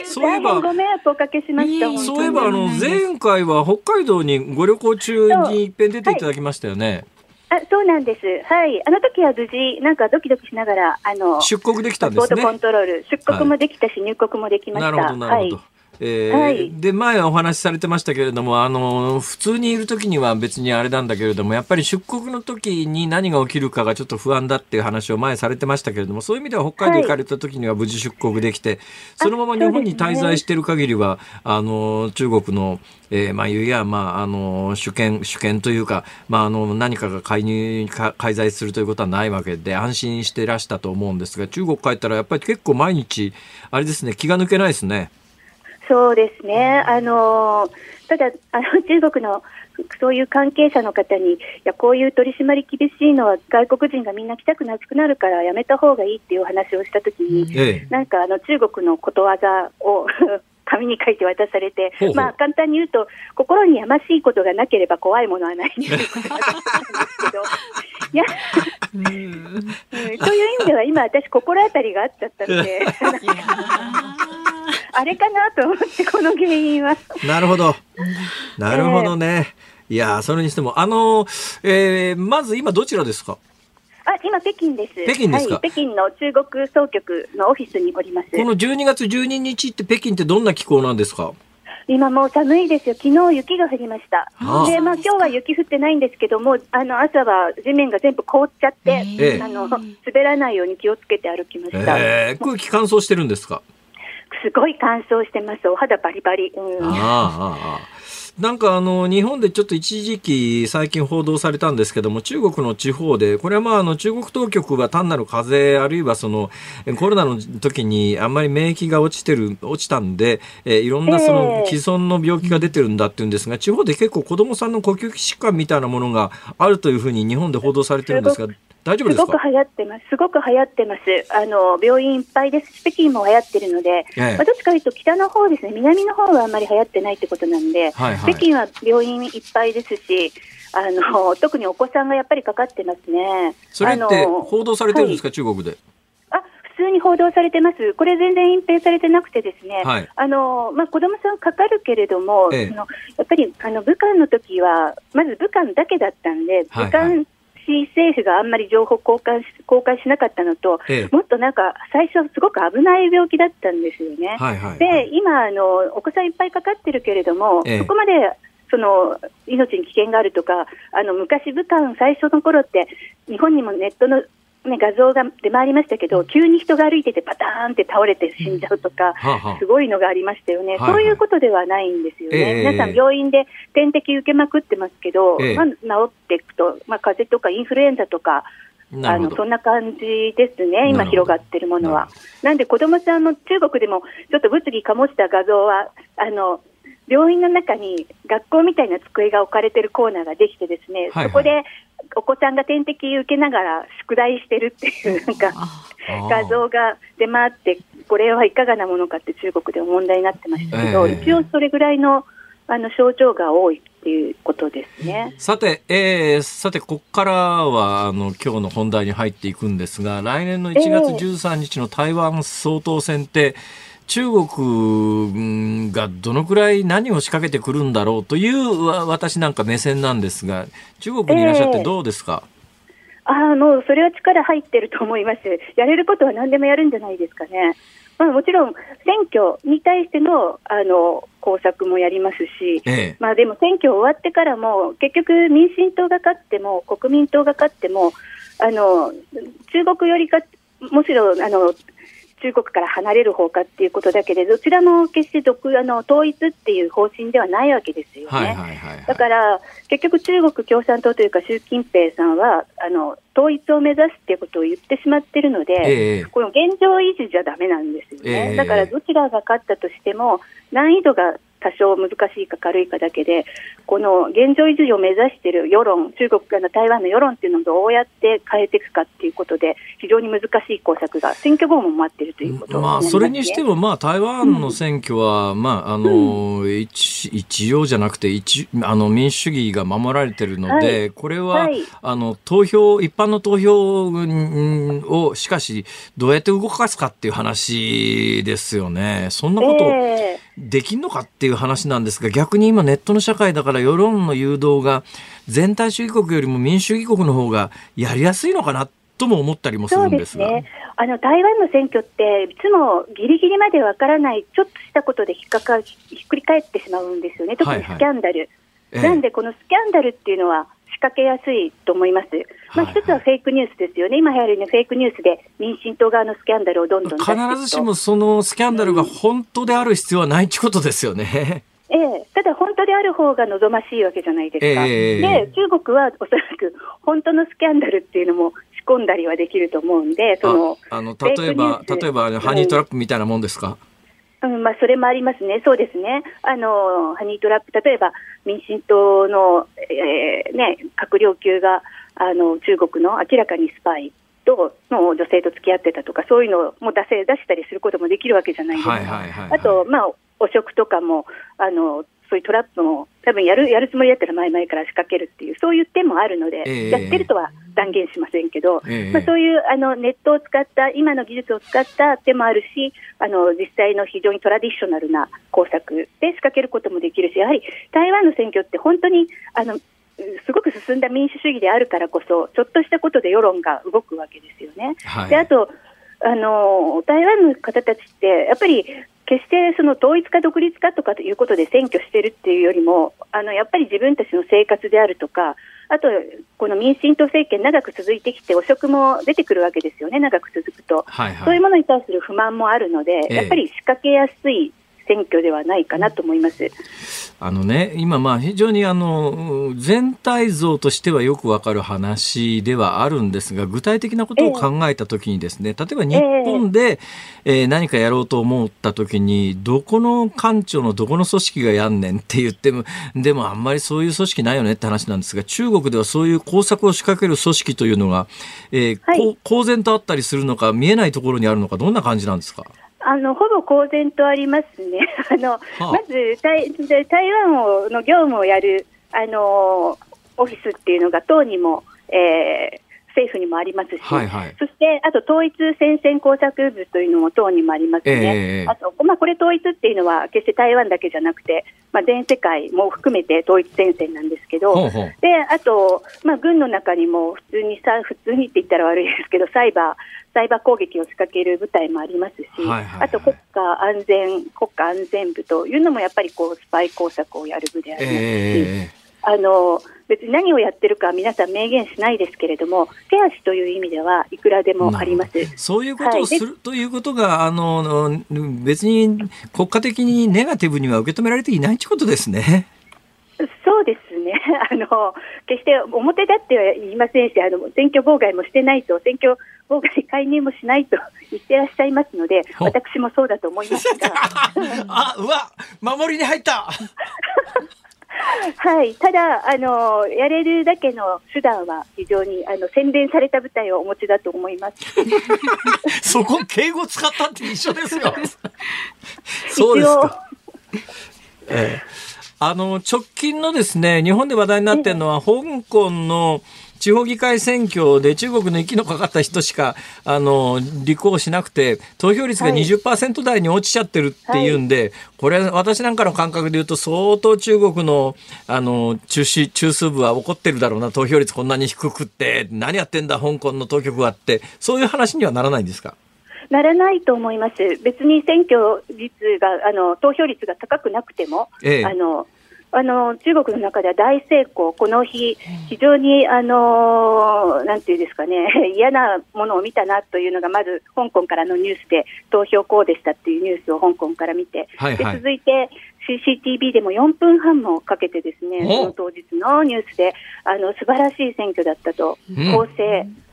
Speaker 1: そういえば
Speaker 3: ご迷惑をおかけしました。
Speaker 1: そういえばあの前回は北海道にご旅行中にいっぺん出ていただきましたよね、
Speaker 3: あそうなんです。はい。あの時は無事、なんかドキドキしながら、あの、
Speaker 1: 出国できたんですね
Speaker 3: パスポートコントロール、出国もできたし、入国もできました。
Speaker 1: なるほどなるほど。
Speaker 3: はい。
Speaker 1: えー
Speaker 3: はい
Speaker 1: で前お話しされてましたけれどもあの普通にいる時には別にあれなんだけれどもやっぱり出国の時に何が起きるかがちょっと不安だっていう話を前されてましたけれどもそういう意味では北海道行かれた時には無事出国できて、そのまま日本に滞在している限りは、あの中国の、えーまあ、いや、まあ、あの主権主権というか、まあ、あの何かが介入か介在するということはないわけで安心してらしたと思うんですが中国帰ったらやっぱり結構毎日あれですね気が抜けないですね。
Speaker 3: そうですね。あの、ただ、あの、中国の、そういう関係者の方に、いや、こういう取り締まり厳しいのは外国人がみんな来たくなくなるからやめた方がいいっていう話をしたときに、
Speaker 1: ええ。
Speaker 3: なんかあの中国のことわざを 紙に書いて渡されて、
Speaker 1: ほうほう。
Speaker 3: まあ簡単に言うと、心にやましいことがなければ怖いものはないっていうことだったんですけど、いや、うん、そういう意味では今私心当たりがあっちゃったので、あれかなと思ってこの原因は。
Speaker 1: なるほど。なるほどね。いやーそれにしても、あのーえーまず今どちらですか？
Speaker 3: あ、今北京です。
Speaker 1: 北京ですか？
Speaker 3: はい、北京の中国総局のオフィスにおります。
Speaker 1: この12月12日って北京ってどんな気候なんですか？
Speaker 3: 今もう寒いですよ。昨日雪が降りました。
Speaker 1: ああ
Speaker 3: で、まあ今日は雪降ってないんですけども、あの朝は地面が全部凍っちゃって、
Speaker 1: ええ
Speaker 3: あの滑らないように気をつけて歩きました。
Speaker 1: えー空気乾燥してるんですか？
Speaker 3: すごい乾燥してます。お肌バリバリ。うん。
Speaker 1: ああなんかあの日本でちょっと一時期最近報道されたんですけども中国の地方でこれはまああの中国当局は単なる風邪あるいはそのコロナの時にあんまり免疫が落ちてる落ちたんで、えーいろんなその
Speaker 3: ええ
Speaker 1: 既存の病気が出てるんだっていうんですが地方で結構子どもさんの呼吸器疾患みたいなものがあるというふうに日本で報道されてるんですが大丈夫ですすか
Speaker 3: ごく流行ってます。すごく流行ってます。あの病院いっぱいです。し、北京も流行ってるので、
Speaker 1: ええ。
Speaker 3: まあ、どっちかというと北の方ですね。南の方はあんまり流行ってないってことなんで、
Speaker 1: はいはい。
Speaker 3: 北京は病院いっぱいですし、あの特にお子さんがやっぱりかかってますね。
Speaker 1: それって報道されてるんですか、中国で。
Speaker 3: あ普通に報道されてます、これ全然隠蔽されてなくて、ですね、
Speaker 1: はい。
Speaker 3: あのまあ、子どもさんかかるけれども、
Speaker 1: ええ。
Speaker 3: そのやっぱりあの武漢の時は、まず武漢だけだったんで、
Speaker 1: はい。
Speaker 3: 武漢市政府があんまり情報交換し公開しなかったのと、
Speaker 1: ええ。
Speaker 3: もっとなんか、最初、すごく危ない病気だったんですよね。
Speaker 1: はいはい、
Speaker 3: で今あの、お子さんいっぱいかかってるけれども、
Speaker 1: ええ。
Speaker 3: そこまでその命に危険があるとか、あの昔、武漢最初の頃って、日本にもネットの、ね、画像が出回りましたけど、急に人が歩いてて、パターンって倒れて死んじゃうとか、
Speaker 1: はあはあ。
Speaker 3: すごいのがありましたよね、
Speaker 1: はいはい。
Speaker 3: そういうことではないんですよね、
Speaker 1: ええ。
Speaker 3: 皆さん、病院で点滴受けまくってますけど、
Speaker 1: ええ。
Speaker 3: まあ、治っていくと、まあ、風邪とかインフルエンザとか、あのそんな感じですね、今広がってるものは。
Speaker 1: な。
Speaker 3: なんで子どもさんの中国でもちょっと物議かもした画像は、あの病院の中に学校みたいな机が置かれてるコーナーができて、ですね、
Speaker 1: はいはい。
Speaker 3: そこでお子さんが点滴受けながら宿題してるっていうなんか画像が出回って、これはいかがなものかって中国でも問題になってましたけど、
Speaker 1: ええ。
Speaker 3: 一応それぐらいのあの症状が多いっていうことですね。
Speaker 1: さて、えーさて、ここからは、あの、今日の本題に入っていくんですが、来年の1月
Speaker 3: ええ。
Speaker 1: 13日の台湾総統選って、中国うんがどのくらい何を仕掛けてくるんだろうというわ私なんか目線なんですが、中国にいらっしゃってどうですか、
Speaker 3: ああ、もうそれは力入ってると思います。やれることは何でもやるんじゃないですかね。まあ、もちろん選挙に対してのあの工作もやりますし、
Speaker 1: ええ
Speaker 3: まあ、でも選挙終わってからも、結局、民進党が勝っても、国民党が勝っても、あの中国よりか、むしろあの中国から離れる方かっていうことだけで、どちらも決して独あの統一っていう方針ではないわけですよね。
Speaker 1: はいはいはいはい。
Speaker 3: だから、結局、中国共産党というか、習近平さんはあの統一を目指すっていうことを言ってしまってるので、
Speaker 1: ええ
Speaker 3: この現状維持じゃだめなんですよね、
Speaker 1: ええ
Speaker 3: だからどちらが勝ったとしても、難易度が多少難しいか軽いかだけで、この現状維持を目指している世論、中国あの台湾の世論っていうのをどうやって変えていくかっていうことで、非常に難しい工作が選挙後も待っているということ
Speaker 1: まあ、それにして
Speaker 3: も、
Speaker 1: も、まあ、台湾の選挙は、まあ、あの、一、一応じゃなくて、一、あの、民主主義が守られてるので、
Speaker 3: はい。
Speaker 1: これは、
Speaker 3: はい。
Speaker 1: あの、投票、一般の投票うんを、しかし、どうやって動かすかっていう話ですよね。そんなこと、
Speaker 3: ええ
Speaker 1: できんのかっていう話なんですが、逆に今ネットの社会だから世論の誘導が全体主義国よりも民主主義国の方がやりやすいのかなとも思ったりもす
Speaker 3: そ
Speaker 1: るでが。
Speaker 3: うんですすね。あの台湾の選挙っていつもギリギリまでわからないちょっとしたことで引っかかひっくり返ってしまうんですよね。特にスキャンダル。
Speaker 1: ええ
Speaker 3: なんでこのスキャンダルっていうのは仕掛けやすいと思います。まあ
Speaker 1: はいはい
Speaker 3: 一つはフェイクニュースですよね。今流行るねフェイクニュースで民進党側のスキャンダルをどんどん
Speaker 1: 必ずしもそのスキャンダルが本当である必要はないってことですよね。
Speaker 3: ええ、ただ本当である方が望ましいわけじゃないですか。
Speaker 1: ええ
Speaker 3: で、中国はおそらく本当のスキャンダルっていうのも仕込んだりはできると思うんで、その、
Speaker 1: 例えば例えばハニートラップみたいなもんですか。
Speaker 3: うんまあ、それもありますね、そうですね、あのハニートラップ、例えば民進党の、えーね、閣僚級があの中国の明らかにスパイとの女性と付き合ってたとか、そういうのも出せ出したりすることもできるわけじゃないですか。
Speaker 1: はいはいはいはい。
Speaker 3: あと、まあ、汚職とかもあのそういうトラップも多分やるやるつもりだったら前々から仕掛けるっていうそういう点もあるので、
Speaker 1: ええ。
Speaker 3: やってるとは断言しませんけど、
Speaker 1: ええ。
Speaker 3: まあ、そういうあのネットを使った今の技術を使った手もあるしあの実際の非常にトラディショナルな工作で仕掛けることもできるしやはり台湾の選挙って本当にあのすごく進んだ民主主義であるからこそちょっとしたことで世論が動くわけですよね。
Speaker 1: はい。
Speaker 3: であとあの台湾の方たちってやっぱり決してその統一か独立かとかということで選挙してるっていうよりも、あのやっぱり自分たちの生活であるとか、あと、この民進党政権、長く続いてきて、汚職も出てくるわけですよね、長く続くと、
Speaker 1: はいはい。
Speaker 3: そういうものに対する不満もあるので、
Speaker 1: ええ。
Speaker 3: やっぱり仕掛けやすい選挙ではないかなと思います。
Speaker 1: あのね、今まあ非常にあの全体像としてはよくわかる話ではあるんですが、具体的なことを考えたときにですね、例えば日本で、えー何かやろうと思ったときに、どこの官庁のどこの組織がやんねんって言っても、でもあんまりそういう組織ないよねって話なんですが、中国ではそういう工作を仕掛ける組織というのが、えー
Speaker 3: はい
Speaker 1: 公然とあったりするのか、見えないところにあるのか、どんな感じなんですか？
Speaker 3: あのほぼ公然とありますね。あの、
Speaker 1: あ
Speaker 3: まず台で台湾をの業務をやるあのオフィスっていうのが党にも、えー政府にもありますし、
Speaker 1: はいはい。
Speaker 3: そしてあと統一戦線工作部というのも党にもありますね。
Speaker 1: ええ
Speaker 3: あと、まあ、これ統一っていうのは決して台湾だけじゃなくて、まあ、全世界も含めて統一戦線なんですけど、
Speaker 1: ほうほう。
Speaker 3: であと、まあ、軍の中にも普通にさ、普通にって言ったら悪いですけど、サイバー、サイバー攻撃を仕掛ける部隊もありますし、
Speaker 1: はいはいはい。
Speaker 3: あと国家安全、国家安全部というのもやっぱりこうスパイ工作をやる部でありますし、
Speaker 1: えー
Speaker 3: あの別に何をやってるかは皆さん明言しないですけれども、手足という意味ではいくらでもあります。
Speaker 1: そういうことを
Speaker 3: はいです
Speaker 1: るということが、あの、別に国家的にネガティブには受け止められていないということですね。
Speaker 3: そうですね。あの、決して表立っては言いませんし、あの、選挙妨害もしてないと、選挙妨害介入もしないと言ってらっしゃいますので、私もそうだと思いますが、
Speaker 1: あ、うわ、守りに入った。
Speaker 3: はい。ただ、あの、やれるだけの手段は非常に、あの、洗練された舞台をお持ちだと思います。
Speaker 1: そこ敬語使ったって一緒ですよ。そうですか。ええあの直近のですね日本で話題になっているのは、香港の地方議会選挙で中国の息のかかった人しかあの立候補しなくて投票率が
Speaker 3: はい。
Speaker 1: 20%台に落ちちゃってるっていうんで、これ私なんかの感覚で言うと相当中国のあの中止中枢部は怒ってるだろうな投票率こんなに低くって何やってんだ香港の当局はってそういう話にはならないんですか？
Speaker 3: ならないと思います。別に選挙率が、あの、投票率が高くなくても、
Speaker 1: ええ。
Speaker 3: あの、あの、中国の中では大成功、この日、非常に、あの、なんていうんですかね、嫌なものを見たなというのが、まず、香港からのニュースで、投票こうでしたっていうニュースを香港から見て、
Speaker 1: はいはい。
Speaker 3: で続いて、CCTV でも4分半もかけてですね、
Speaker 1: お
Speaker 3: その当日のニュースで、あの、素晴らしい選挙だったと、
Speaker 1: うん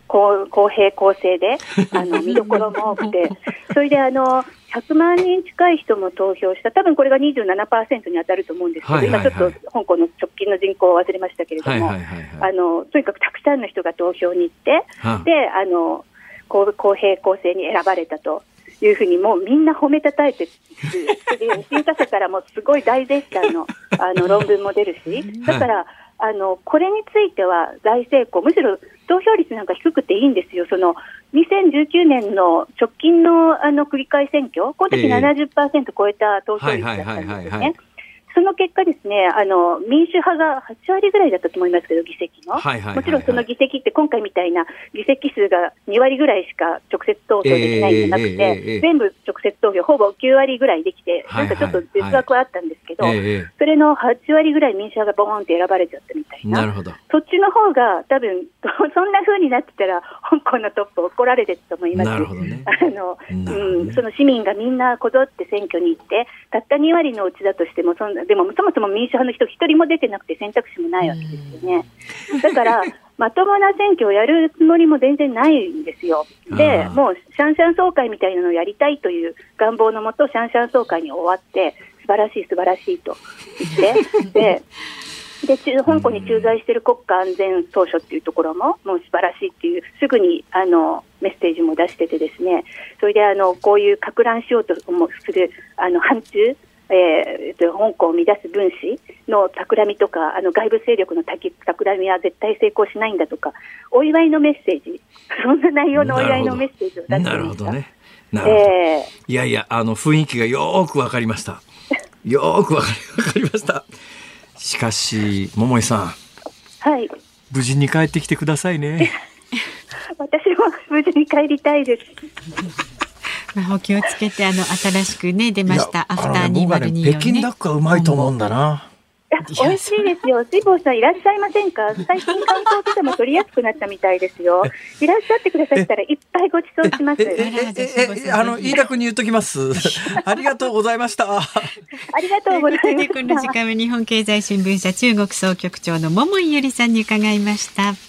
Speaker 3: 公正、公公平公正で、あの、見どころも多くて、それであの、100万人近い人も投票した、多分これが27%に当たると思うんですけど、
Speaker 1: はいはいはい。
Speaker 3: 今ちょっと香港の直近の人口を忘れましたけれども、
Speaker 1: はいはいはいはい。
Speaker 3: あの、とにかくたくさんの人が投票に行って、
Speaker 1: はあ。
Speaker 3: で、あの、公公平公正に選ばれたと。いうふうにもうみんな褒めたたえて、で審査者からもすごい大絶賛の あの論文も出るし、だから、あのこれについては大成功、むしろ投票率なんか低くていいんですよ、その2019年の直近のあの繰り返選挙、この時
Speaker 1: ええ。
Speaker 3: 70%超えた投票率だったんですね。その結果ですね、あの、民主派が8割ぐらいだったと思いますけど、議席の。
Speaker 1: はいはいはいはい
Speaker 3: もちろんその議席って今回みたいな議席数が2割ぐらいしか直接投票できないんじゃなくて、
Speaker 1: ええええええ
Speaker 3: 全部直接投票、ほぼ9割ぐらいできて、
Speaker 1: はいはい
Speaker 3: なんかちょっと別枠はあったんですけど、
Speaker 1: ええええ
Speaker 3: それの8割ぐらい民主派がボーンって選ばれちゃったみたいな。
Speaker 1: なるほど。
Speaker 3: そっちの方が多分、そんな風になってたら、香港のトップ怒られてると思います。
Speaker 1: なるほどね
Speaker 3: あの、
Speaker 1: ね
Speaker 3: うん、その市民がみんなこぞって選挙に行って、たった2割のうちだとしても、そんな、でもそもそも民主派の人一人も出てなくて選択肢もないわけですよね。だから、まともな選挙をやるつもりも全然ないんですよ。でもうシャンシャン総会みたいなのをやりたいという願望のもと、シャンシャン総会に終わって、素晴らしい素晴らしいと言って、で、で中香港に駐在している国家安全当初っていうところも、もう素晴らしいっていう、すぐにあのメッセージも出してて、ですねそれであのこういうか乱しようともするあの反中、えー、と香港を乱す分子の企みとか、あの外部勢力の企みは絶対成功しないんだとか、お祝いのメッセージ、そんな内容のお祝いのメッセージを出して
Speaker 1: なる
Speaker 3: ました。
Speaker 1: ほどね。なるほど。
Speaker 3: え
Speaker 1: いやいや、あの雰囲気がよーくわかりました。よーくわかり、わかりました。しかし、桃井さん、
Speaker 3: ーはい、
Speaker 1: 無事に帰ってきてくださいね。
Speaker 3: 私も無事に帰りたいです。
Speaker 2: まあ、お気をつけてあの新しくね出ましたアフター
Speaker 1: あのねね。
Speaker 2: 2024ね
Speaker 1: 北京ダックはうまいと思うんだな。
Speaker 3: いや美味しいですよ。水坊さん。いらっしゃいません。か最近観光ビザも取りやすくなったみたいですよ。いらっしゃってくださったらいっぱいご馳走します。
Speaker 1: えあの飯田君に言っときます。ありがとうございました。
Speaker 3: ありがとうございま
Speaker 2: でこの時
Speaker 3: す。
Speaker 2: 間は日本経済新聞社中国総局長の桃井ゆりさん。に伺いました。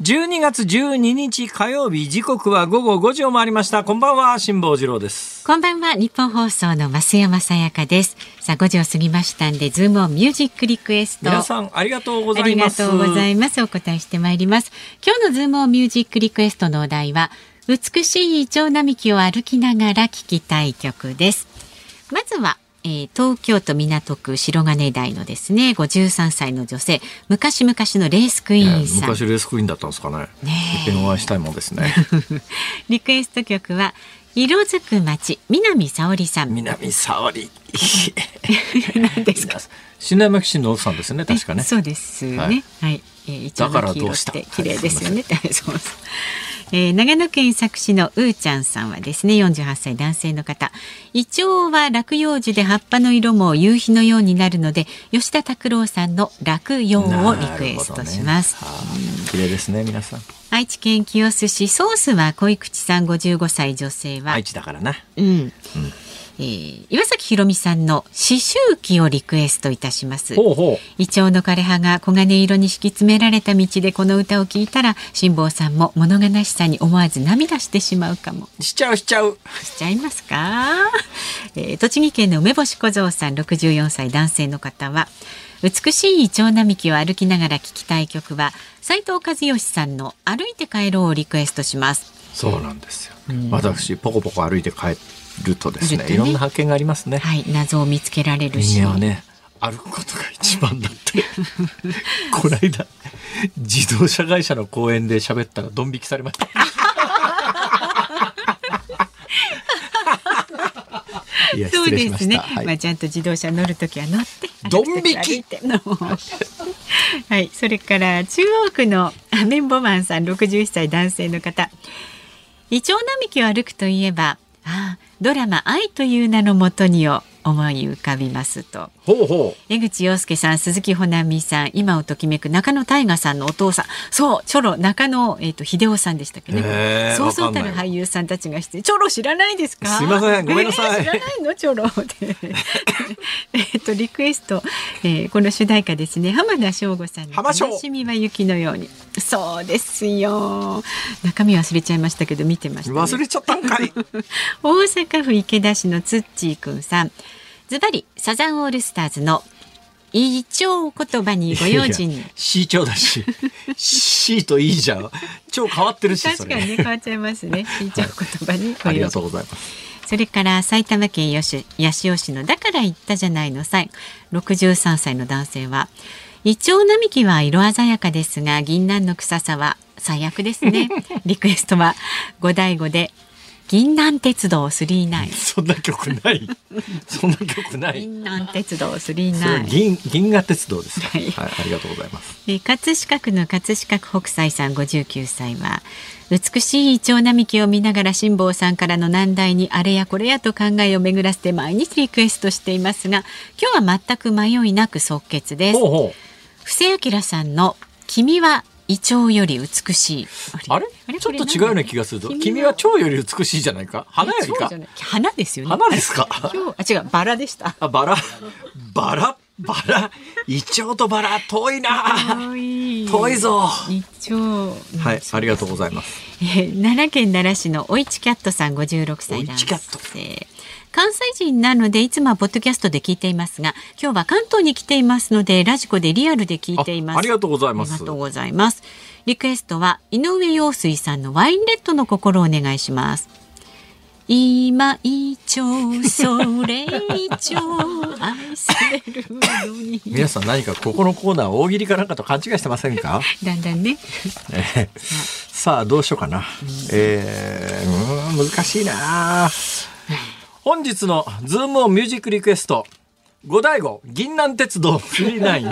Speaker 1: 12月12日火曜日時刻は午後5時を回りました。こんばんは辛坊治郎です。
Speaker 2: こんばんは日本放送の増山さやかですさあ5時を過ぎましたんでズームオンミュージックリクエスト
Speaker 1: 皆さんありがとうござ
Speaker 2: ありが
Speaker 1: います。
Speaker 2: とうございます。お答えしてまいります。今日のズームオンミュージックリクエストのお題は、美しいイチョウ並木を歩きながら聴きたい曲です。まずは、えー東京都港区白金台のですね、53歳の女性、昔々のレースクイーンさん。
Speaker 1: 昔レースクイーンだったんですかね。一遍お会いしたいもんですね。
Speaker 2: リクエスト曲は、色づく街、南沙織さん。
Speaker 1: 南沙織。
Speaker 2: 何ですか？
Speaker 1: 新山騎士の奥さんですね、確かね。
Speaker 2: そうですね。は
Speaker 1: はいい。
Speaker 2: えー、
Speaker 1: だからどうした？
Speaker 2: て綺麗ですよね。そうそう。えー長野県佐久市のうーちゃんさんはですね48歳男性の方。イチョウは落葉樹で葉っぱの色も夕日のようになるので吉田拓郎さんの落葉をリクエストします、
Speaker 1: 綺麗ですね、皆さん。
Speaker 2: 愛知県清須市ソースは小井口さん55歳女性は。
Speaker 1: 愛知だからな。
Speaker 2: うん、えー岩崎宏美さんの刺繍記をリクエストいたします
Speaker 1: ほうほ
Speaker 2: イチョウの枯れ葉が黄金色に敷き詰められた道でこの歌を聞いたら辛坊さんも物悲しさに思わず涙してしまうかも
Speaker 1: う。しちゃうしちゃう。
Speaker 2: しちゃいますか、えー栃木県の梅干し小僧さん64歳男性の方は美しいイチョウ並木を歩きながら聴きたい曲は斉藤和義さんの歩いて帰ろうをリクエストします
Speaker 1: そうなんですよ。私、ポコポコ歩いて帰るとですね、
Speaker 2: ね
Speaker 1: いろんな発見がありますね。
Speaker 2: はい謎を見つけられるし
Speaker 1: 人間はね、歩くことが一番だって。この間、自動車会社の公園で喋ったらドン引きされました。いや、
Speaker 2: そう。ですね、
Speaker 1: はい
Speaker 2: まあ、ちゃんと自動車乗るときは乗って
Speaker 1: ドン引き
Speaker 2: はいそれから中央区のアメンボマンさん61歳男性の方イチョウ並木を歩くといえばあドラマ愛という名のもとにを。思い浮かびますと。江口洋介さん鈴木保奈美さん今をときめく中野大河さんのお父さん。そうチョロ中野、えー、と秀夫さんでしたっけね。そうそうたる俳優さんたちが出演チョロ知らないですか？
Speaker 1: すいませんごめんなさい。
Speaker 2: えー知らないの？チョロ。で えっとリクエスト、えーこの主題歌ですね。浜田省吾さんの
Speaker 1: 浜省。
Speaker 2: 悲しみは雪のように。そうですよ。中身忘れちゃいましたけど見てました、ね、
Speaker 1: 忘れちゃったんかい。
Speaker 2: 大阪府池田市のつっちーくんさんズバリサザンオールスターズの一丁言葉にご用心
Speaker 1: いや C 調だし。C といいじゃん。超変わってるし。
Speaker 2: 確かにね変わっちゃいますね一丁言葉にご
Speaker 1: あり
Speaker 2: 用心
Speaker 1: がとうございます。
Speaker 2: それから埼玉県八し八潮市のだから言ったじゃないの際63歳の男性はイチョウ並木は色鮮やかですが銀杏の臭さは最悪ですね リクエストは五醍醐で銀杏鉄道39
Speaker 1: そんな曲ない。そんな曲ない。
Speaker 2: 銀杏鉄道
Speaker 1: それ
Speaker 2: 39
Speaker 1: 銀銀河鉄道ですか。
Speaker 2: はい
Speaker 1: はい、ありがとうございます。
Speaker 2: えー葛飾区の葛飾区北斎さん59歳は美しいイチョウ並木を見ながら辛坊さんからの難題にあれやこれやと考えを巡らせて毎日リクエストしていますが今日は全く迷いなく即決です
Speaker 1: ほうほ
Speaker 2: 布施明さんの君はイチョウより美しい。
Speaker 1: あれ？ちょっと違うような気がするぞ。君は？蝶より美しいじゃないか？花よりか？
Speaker 2: 花ですよね。
Speaker 1: 花ですか？
Speaker 2: 今日、あ、違う、バラでした。
Speaker 1: あ、バラ？バラ？バラ？イチョウとバラ？遠いな。
Speaker 2: 遠い。
Speaker 1: 遠いぞ。
Speaker 2: イチョウ。
Speaker 1: はい、ありがとうございます。
Speaker 2: えー奈良県奈良市のおいちキャットさん56歳男
Speaker 1: おいちキャット。
Speaker 2: 性関西人なのでいつもはポッドキャストで聞いていますが今日は関東に来ていますのでラジコでリアルで聞いています。
Speaker 1: あありがとうございます。
Speaker 2: ありがとうございます。リクエストは井上陽水さんのワインレッドの心をお願いします。今一丁それ一丁愛せるように。
Speaker 1: 皆さん何かここのコーナー大喜利かなんかと勘違いしてませんか？
Speaker 2: だんだんね。
Speaker 1: えーさあどうしようかな。えー、うーん難しいな。本日のズームオンミュージックリクエスト。五大悟銀南鉄道39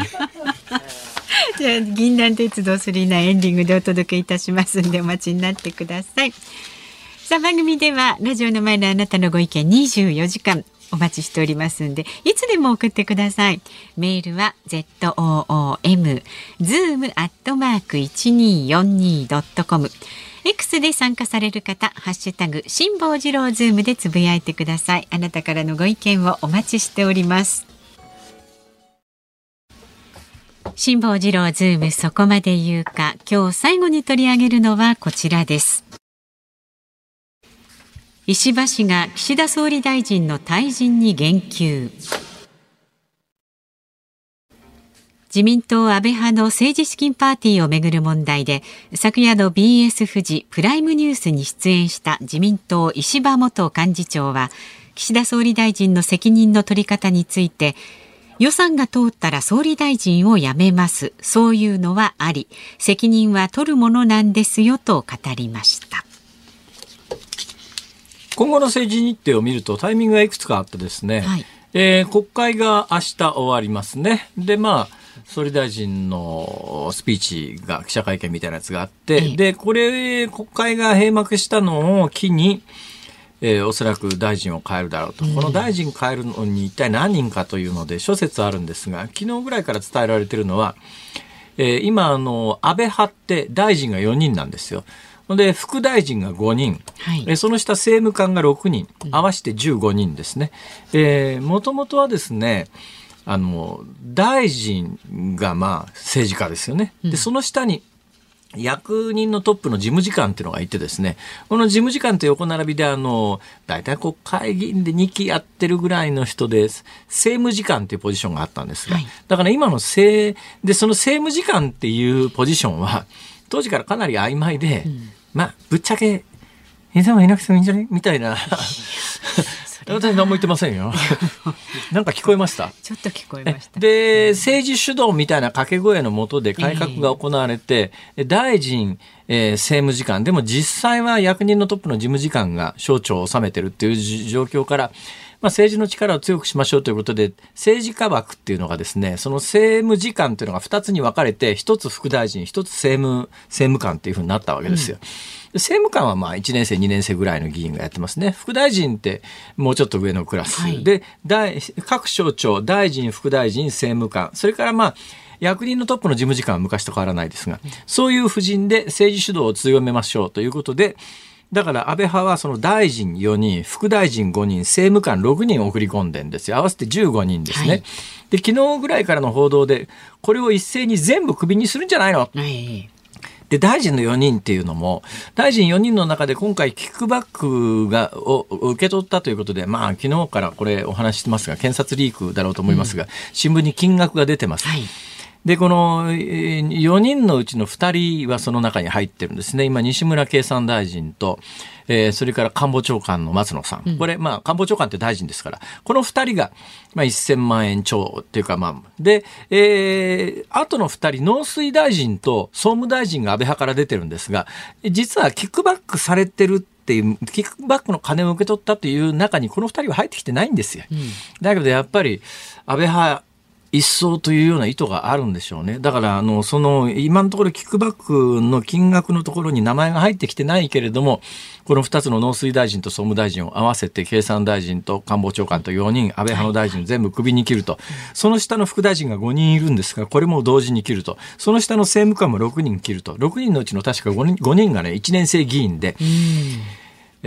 Speaker 2: じゃあ銀杏鉄道3なエンディングでお届けいたしますんでお待ちになってください。さあ番組ではラジオの前のあなたのご意見24時間お待ちしておりますんでいつでも送ってください。メールは z o o m zoom アットマーク一二四二ドットコム。X で参加される方、ハッシュタグ辛坊治郎ズームでつぶやいてください。あなたからのご意見をお待ちしております。辛坊治郎ズームそこまで言うか今日最後に取り上げるのはこちらです石破氏が岸田総理大臣の退陣に言及自民党安倍派の政治資金パーティーをめぐる問題で昨夜の BS 富士プライムニュースに出演した自民党石破元幹事長は岸田総理大臣の責任の取り方について予算が通ったら総理大臣を辞めます。そういうのはあり、責任は取るものなんですよと語りました。
Speaker 1: 今後の政治日程を見るとタイミングがいくつかあってですね、
Speaker 2: はい
Speaker 1: えー国会が明日終わりますね。で、まあ、総理大臣のスピーチが記者会見みたいなやつがあって、
Speaker 2: ええ。
Speaker 1: で、これ、国会が閉幕したのを機に、えーおそらく大臣を変えるだろうと、この大臣変えるのに一体何人かというので諸説あるんですが昨日ぐらいから伝えられているのは、えー今あの安倍派って大臣が4人なんですよ。で副大臣が5人、
Speaker 2: はい。
Speaker 1: えーその下政務官が6人。合わせて15人ですね。もともとはですねあの大臣がまあ政治家ですよね。でその下に役人のトップの事務次官っていうのがいてですね、この事務次官と横並びであの、大体国会議員で2期やってるぐらいの人です。政務次官っていうポジションがあったんですが、
Speaker 2: はい
Speaker 1: だから今の政、で、その政務次官っていうポジションは、当時からかなり曖昧で、まあ、ぶっちゃけ、いつもいなくてもいいんじゃね？みたいな。私何も言ってませんよ。なんか聞こえました？
Speaker 2: ちょっと聞こえました。
Speaker 1: で、政治主導みたいな掛け声のもとで改革が行われて、大臣、えー政務次官、でも実際は役人のトップの事務次官が省庁を治めてるっていうじ状況から、まあ、政治の力を強くしましょうということで、政治家枠っていうのがですね、その政務次官っていうのが2つに分かれて、1つ副大臣、1つ政務、政務官っていうふうになったわけですよ。で政務官はまあ1年生、2年生ぐらいの議員がやってますね。副大臣ってもうちょっと上のクラス。
Speaker 2: はい
Speaker 1: で大、各省庁、大臣、副大臣、政務官、それからまあ、役人のトップの事務次官は昔と変わらないですが、そういう布陣で政治主導を強めましょうということで、だから安倍派はその大臣4人、副大臣5人、政務官6人送り込んでんですよ。合わせて15人ですね。
Speaker 2: はい
Speaker 1: で、昨日ぐらいからの報道で、これを一斉に全部クビにするんじゃないの？
Speaker 2: ええ
Speaker 1: で、大臣の4人っていうのも、大臣4人の中で今回キックバックが、をを受け取ったということで、まあ昨日からこれお話ししてますが、検察リークだろうと思いますが、新聞に金額が出てます。
Speaker 2: はい。
Speaker 1: で、この4人のうちの2人はその中に入ってるんですね。今、西村経産大臣と、えーそれから官房長官の松野さん。これ、まあ、官房長官って大臣ですから、この2人が、まあ、1000万円超っていうか、まあ、で、えー、あとの2人、農水大臣と総務大臣が安倍派から出てるんですが、実はキックバックされてるっていう、キックバックの金を受け取ったという中に、この2人は入ってきてないんですよ。だけど、やっぱり、安倍派、一層というような意図があるんでしょうね。だから、あの、その、今のところキックバックの金額のところに名前が入ってきてないけれども、この2つの農水大臣と総務大臣を合わせて経産大臣と官房長官と4人、安倍派の大臣全部首に切ると。その下の副大臣が5人いるんですが、これも同時に切ると。その下の政務官も6人切ると。6人のうちの確か5人 ,5 人がね、1年生議員で、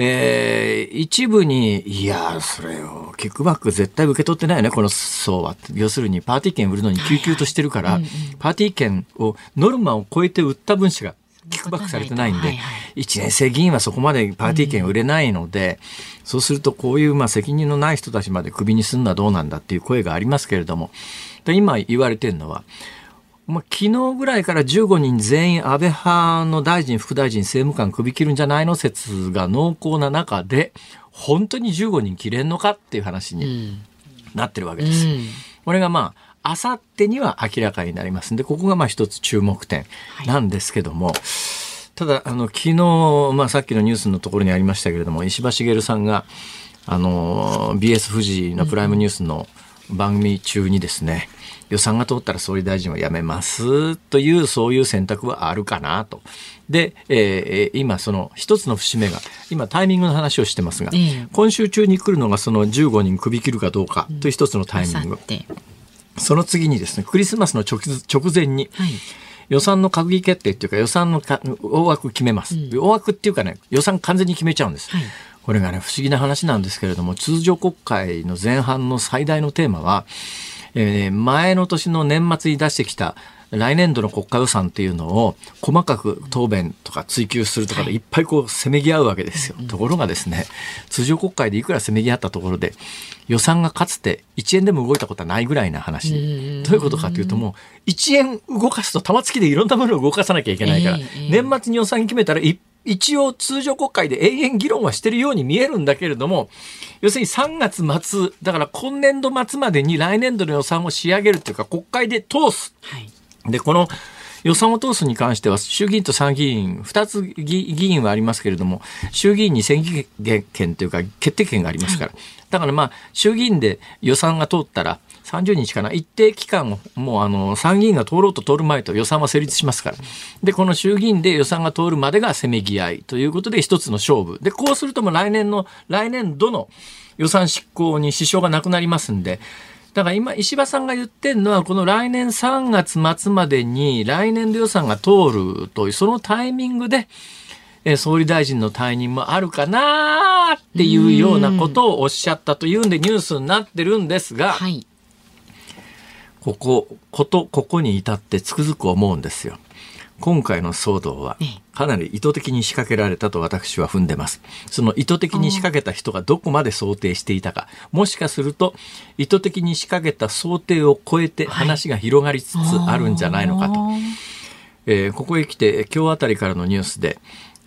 Speaker 1: えー、一部に、いや、それを、キックバック絶対受け取ってないよね、この層は。要するに、パーティー券売るのに救急としてるから、パーティー券を、ノルマを超えて売った分子が、キックバックされてないんで、一年生議員はそこまでパーティー券売れないので、そうするとこういうまあ責任のない人たちまでクビにするのはどうなんだっていう声がありますけれども、で今言われてるのは、まあ、昨日ぐらいから15人全員安倍派の大臣、副大臣、政務官首切るんじゃないの説が濃厚な中で、本当に15人切れんのかっていう話になってるわけです。これがまあ、あさってには明らかになります。んで、ここがまあ一つ注目点なんですけども、ただ、あの、昨日、まあさっきのニュースのところにありましたけれども、石破茂さんが、あの、BS 富士のプライムニュースの番組中にですね、予算が通ったら総理大臣は辞めますという、そういう選択はあるかなと。で、えー今その一つの節目が、今タイミングの話をしてますが、
Speaker 2: ええ。
Speaker 1: 今週中に来るのがその15人首切るかどうかという一つのタイミング。
Speaker 2: って。
Speaker 1: その次にですね、クリスマスの直直前に、
Speaker 2: はい。
Speaker 1: 予算の閣議決定っていうか予算のか大枠決めます、大枠っていうかね予算完全に決めちゃうんです、
Speaker 2: はい。
Speaker 1: これがね不思議な話なんですけれども通常国会の前半の最大のテーマは、えー前の年の年末に出してきた来年度の国家予算っていうのを細かく答弁とか追及するとかでいっぱいこうせめぎ合うわけですよ。ところがですね、通常国会でいくらせめぎ合ったところで予算がかつて1円でも動いたことはないぐらいな話。どういうことかというともう1円動かすと玉突きでいろんなものを動かさなきゃいけないから、年末に予算決めたらい一応通常国会で永遠議論はしてるように見えるんだけれども、要するに3月末、だから今年度末までに来年度の予算を仕上げるというか国会で通す。
Speaker 2: はい。
Speaker 1: で、この予算を通すに関しては、衆議院と参議院、2つ議議員はありますけれども、衆議院に選議権というか、決定権がありますから。だからまあ、衆議院で予算が通ったら、30日かな、一定期間を、もうあの、参議院が通ろうと通る前と予算は成立しますから。で、この衆議院で予算が通るまでがせめぎ合いということで、一つの勝負。で、こうするとも来年の、来年度の予算執行に支障がなくなりますんで、だから今、石破さんが言ってるのは、この来年3月末までに来年度予算が通るという、そのタイミングで、え総理大臣の退任もあるかなっていうようなことをおっしゃったというんでニュースになってるんですが、
Speaker 2: はい。
Speaker 1: ここ、こと、ここに至ってつくづく思うんですよ。今回の騒動は
Speaker 2: ええ
Speaker 1: かなり意図的に仕掛けられたと私は踏んでます。その意図的に仕掛けた人がどこまで想定していたか、もしかすると意図的に仕掛けた想定を超えて話が広がりつつあるんじゃないのかと。えーここへ来て、今日あたりからのニュースで、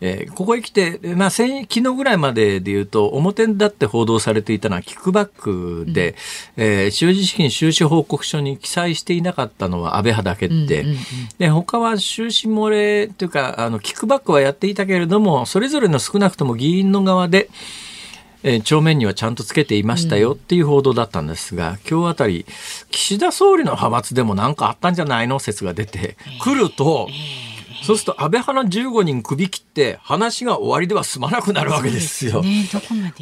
Speaker 1: えーここへ来て、まあ、先昨日ぐらいまでで言うと、表だって報道されていたのは、キックバックで、えー収支資金収支報告書に記載していなかったのは安倍派だけで、で他は収支漏れというか、あの、キックバックはやっていたけれども、それぞれの少なくとも議員の側で、えー帳面にはちゃんとつけていましたよっていう報道だったんですが、今日あたり、岸田総理の派閥でも何かあったんじゃないの説が出てくると、そうすると安倍派の15人首切って話が終わりでは済まなくなるわけですよ。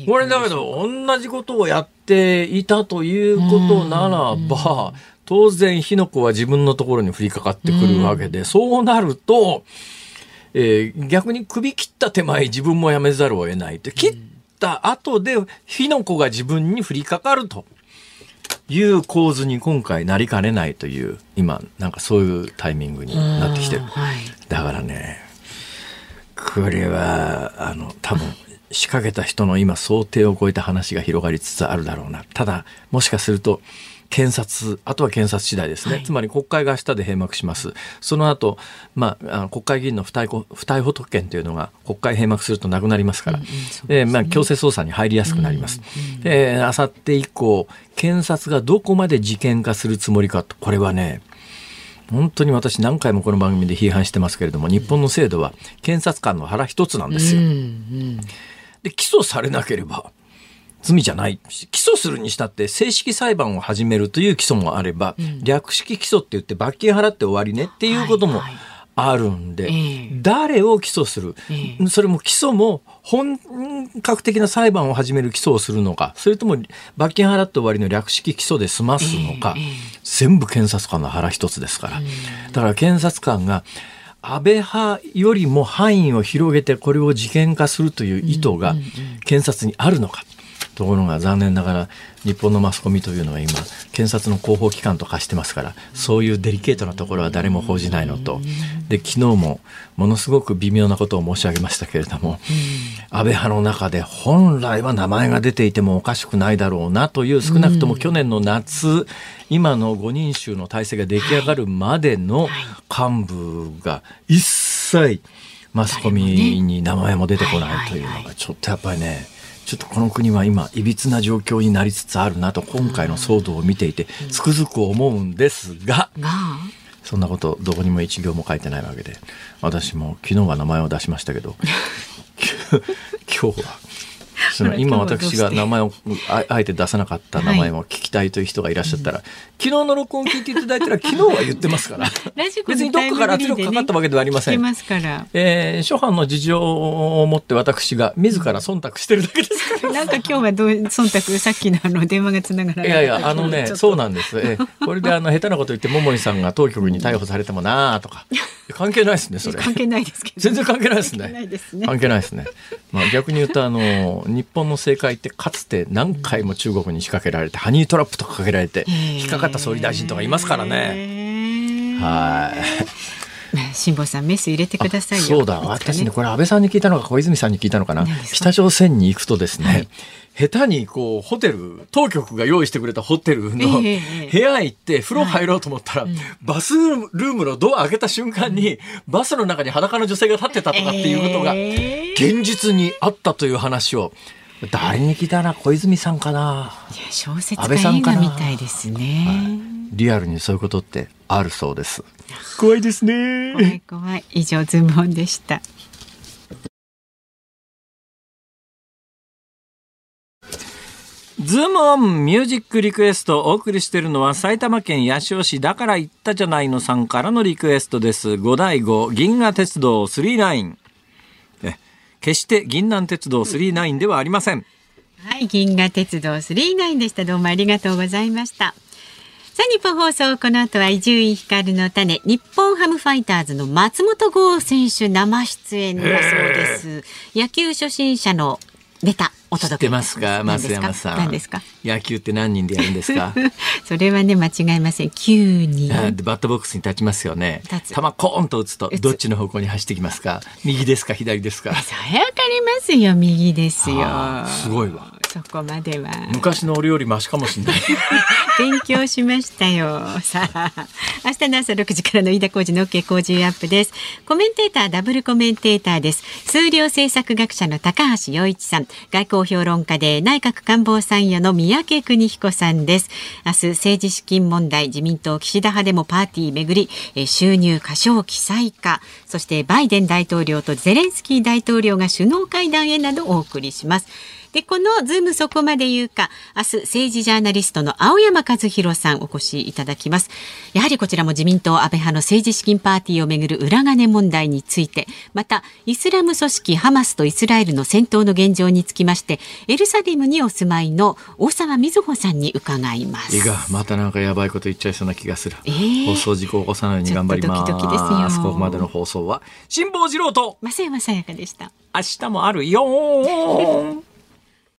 Speaker 2: こ
Speaker 1: れだけど同じことをやっていたということならば、当然火の粉は自分のところに降りかかってくるわけで、そうなると、えー逆に首切った手前自分もやめざるを得ないって切った後で火の粉が自分に降りかかるという構図に今回なりかねないという今なんかそういうタイミングになってきてる。
Speaker 2: はい。
Speaker 1: だからね、これは、あの、多分、仕掛けた人の今想定を超えた話が広がりつつあるだろうな。ただ、もしかすると、検察、あとは検察次第ですね。
Speaker 2: はい
Speaker 1: つまり国会が明日で閉幕します。その後、まあ、国会議員の不逮捕不逮捕特権というのが国会閉幕するとなくなりますから、えーまあ、強制捜査に入りやすくなります。えーあさって以降、検察がどこまで事件化するつもりかと、これはね、本当に私何回もこの番組で批判してますけれども、日本の制度は検察官の腹一つなんですよ。で、起訴されなければ、罪じゃない。し起訴するにしたって正式裁判を始めるという起訴もあれば、略式起訴って言って罰金払って終わりねっていうことも
Speaker 2: はいはい
Speaker 1: あるんで、
Speaker 2: ええ。
Speaker 1: 誰を起訴する、
Speaker 2: え
Speaker 1: それも起訴も本格的な裁判を始める起訴をするのかそれとも罰金払って終わりの略式起訴で済ますのか、
Speaker 2: ええええ。
Speaker 1: 全部検察官の腹一つですから、だから検察官が安倍派よりも範囲を広げてこれを事件化するという意図が検察にあるのか。ところが残念ながら日本のマスコミというのは今検察の広報機関と化してますからそういうデリケートなところは誰も報じないのと。で昨日もものすごく微妙なことを申し上げましたけれども安倍派の中で本来は名前が出ていてもおかしくないだろうなという少なくとも去年の夏今の5人衆の体制が出来上がるまでの幹部が一切マスコミに名前も出てこないというのがちょっとやっぱりねちょっとこの国は今いびつな状況になりつつあるなと今回の騒動を見ていてつくづく思うんですが
Speaker 2: が？
Speaker 1: そんなことどこにも一行も書いてないわけで私も昨日は名前を出しましたけど 今日はその今私が名前をああえて出さなかった名前も聞きたいという人がいらっしゃったら、昨日の録音聞いていただいたら昨日は言ってますから
Speaker 2: ラジコ
Speaker 1: 別にどっかから圧力かかったわけではありません
Speaker 2: ますから。
Speaker 1: えー諸般の事情を持って私が自ら忖度してるだけですから。
Speaker 2: なんか今日はどう忖度さっきのあの電話がつながら
Speaker 1: いやいや、あのね、そう
Speaker 2: な
Speaker 1: なんです。えーこれであの、下手なこと言って、桃井さんが当局に逮捕されてもなあとか。関係ないですね、それ。
Speaker 2: 関係ないですけど。
Speaker 1: 全然関係ないです
Speaker 2: 関係ない
Speaker 1: ね
Speaker 2: です。ね
Speaker 1: 関係ないですね。まあ逆に言うと、あの、日本の政界ってかつて何回も中国に仕掛けられて、ハニートラップとかかけられて、引っかかった総理大臣とかいますからね。
Speaker 2: ね
Speaker 1: はい。
Speaker 2: ね辛坊さんメス入れてくださいよ。
Speaker 1: そうだ、私ね、これ安倍さんに聞いたのか小泉さんに聞いたのかな。北朝鮮に行くとですね、下手にこうホテル当局が用意してくれたホテルの
Speaker 2: ええ
Speaker 1: 部屋行って風呂入ろうと思ったら、バスルームのドア開けた瞬間にバスの中に裸の女性が立ってたとかっていうことが
Speaker 2: えー
Speaker 1: 現実にあったという話を。誰に聞いたな小泉さんかな？い
Speaker 2: や小説
Speaker 1: 安
Speaker 2: か映画みたいですね。
Speaker 1: リアルにそういうことってあるそうです。怖いですね。
Speaker 2: 怖い怖い。以上ズームオンでした。
Speaker 1: ズームオンミュージックリクエストお送りしているのは埼玉県八潮市だから言ったじゃないのさんからのリクエストです。ゴダイゴ銀河鉄道999。え決してぎんなん鉄道999ではありません。
Speaker 2: はい、銀河鉄道39でした。どうもありがとうございました。さあ、日本放送、この後は伊集院光の種、日本ハムファイターズの松本剛選手生出演だそうです。野球初心者のネタ、お届け。
Speaker 1: てますか？増山さん。
Speaker 2: 何ですか？
Speaker 1: 野球って何人でやるんですか？
Speaker 2: それはね、間違いません。9人。
Speaker 1: バッターボックスに立ちますよね。球コーンと打つとどっちの方向に走ってきますか？右ですか？左ですか？
Speaker 2: それわかりますよ、右ですよ。
Speaker 1: すごいわ。
Speaker 2: そこまでは。
Speaker 1: 昔の俺よりマシかもしれない。
Speaker 2: 勉強しましたよ。さあ、明日の朝6時からの飯田浩二の OK 工事アップです。コメンテーター、ダブルコメンテーターです。数量政策学者の高橋洋一さん、外交評論家で内閣官房参与の三宅邦彦さんです。明日、政治資金問題、自民党岸田派でもパーティー巡り、えー収入過小記載化、そしてバイデン大統領とゼレンスキー大統領が首脳会談へなどお送りします。で、このズームそこまで言うか、明日政治ジャーナリストの青山和弘さんお越しいただきます。やはりこちらも自民党安倍派の政治資金パーティーをめぐる裏金問題について、またイスラム組織ハマスとイスラエルの戦闘の現状につきまして、エルサレムにお住まいの大沢瑞穂さんに伺います。
Speaker 1: いいが、またなんかやばいこと言っちゃいそうな気がする。
Speaker 2: えー
Speaker 1: 放送事故を起こさないように頑張ります。
Speaker 2: ちょっとドキドキですよ
Speaker 1: ここまでの放送は辛坊治郎と
Speaker 2: 増山さやかでした。
Speaker 1: 明日もあるよ。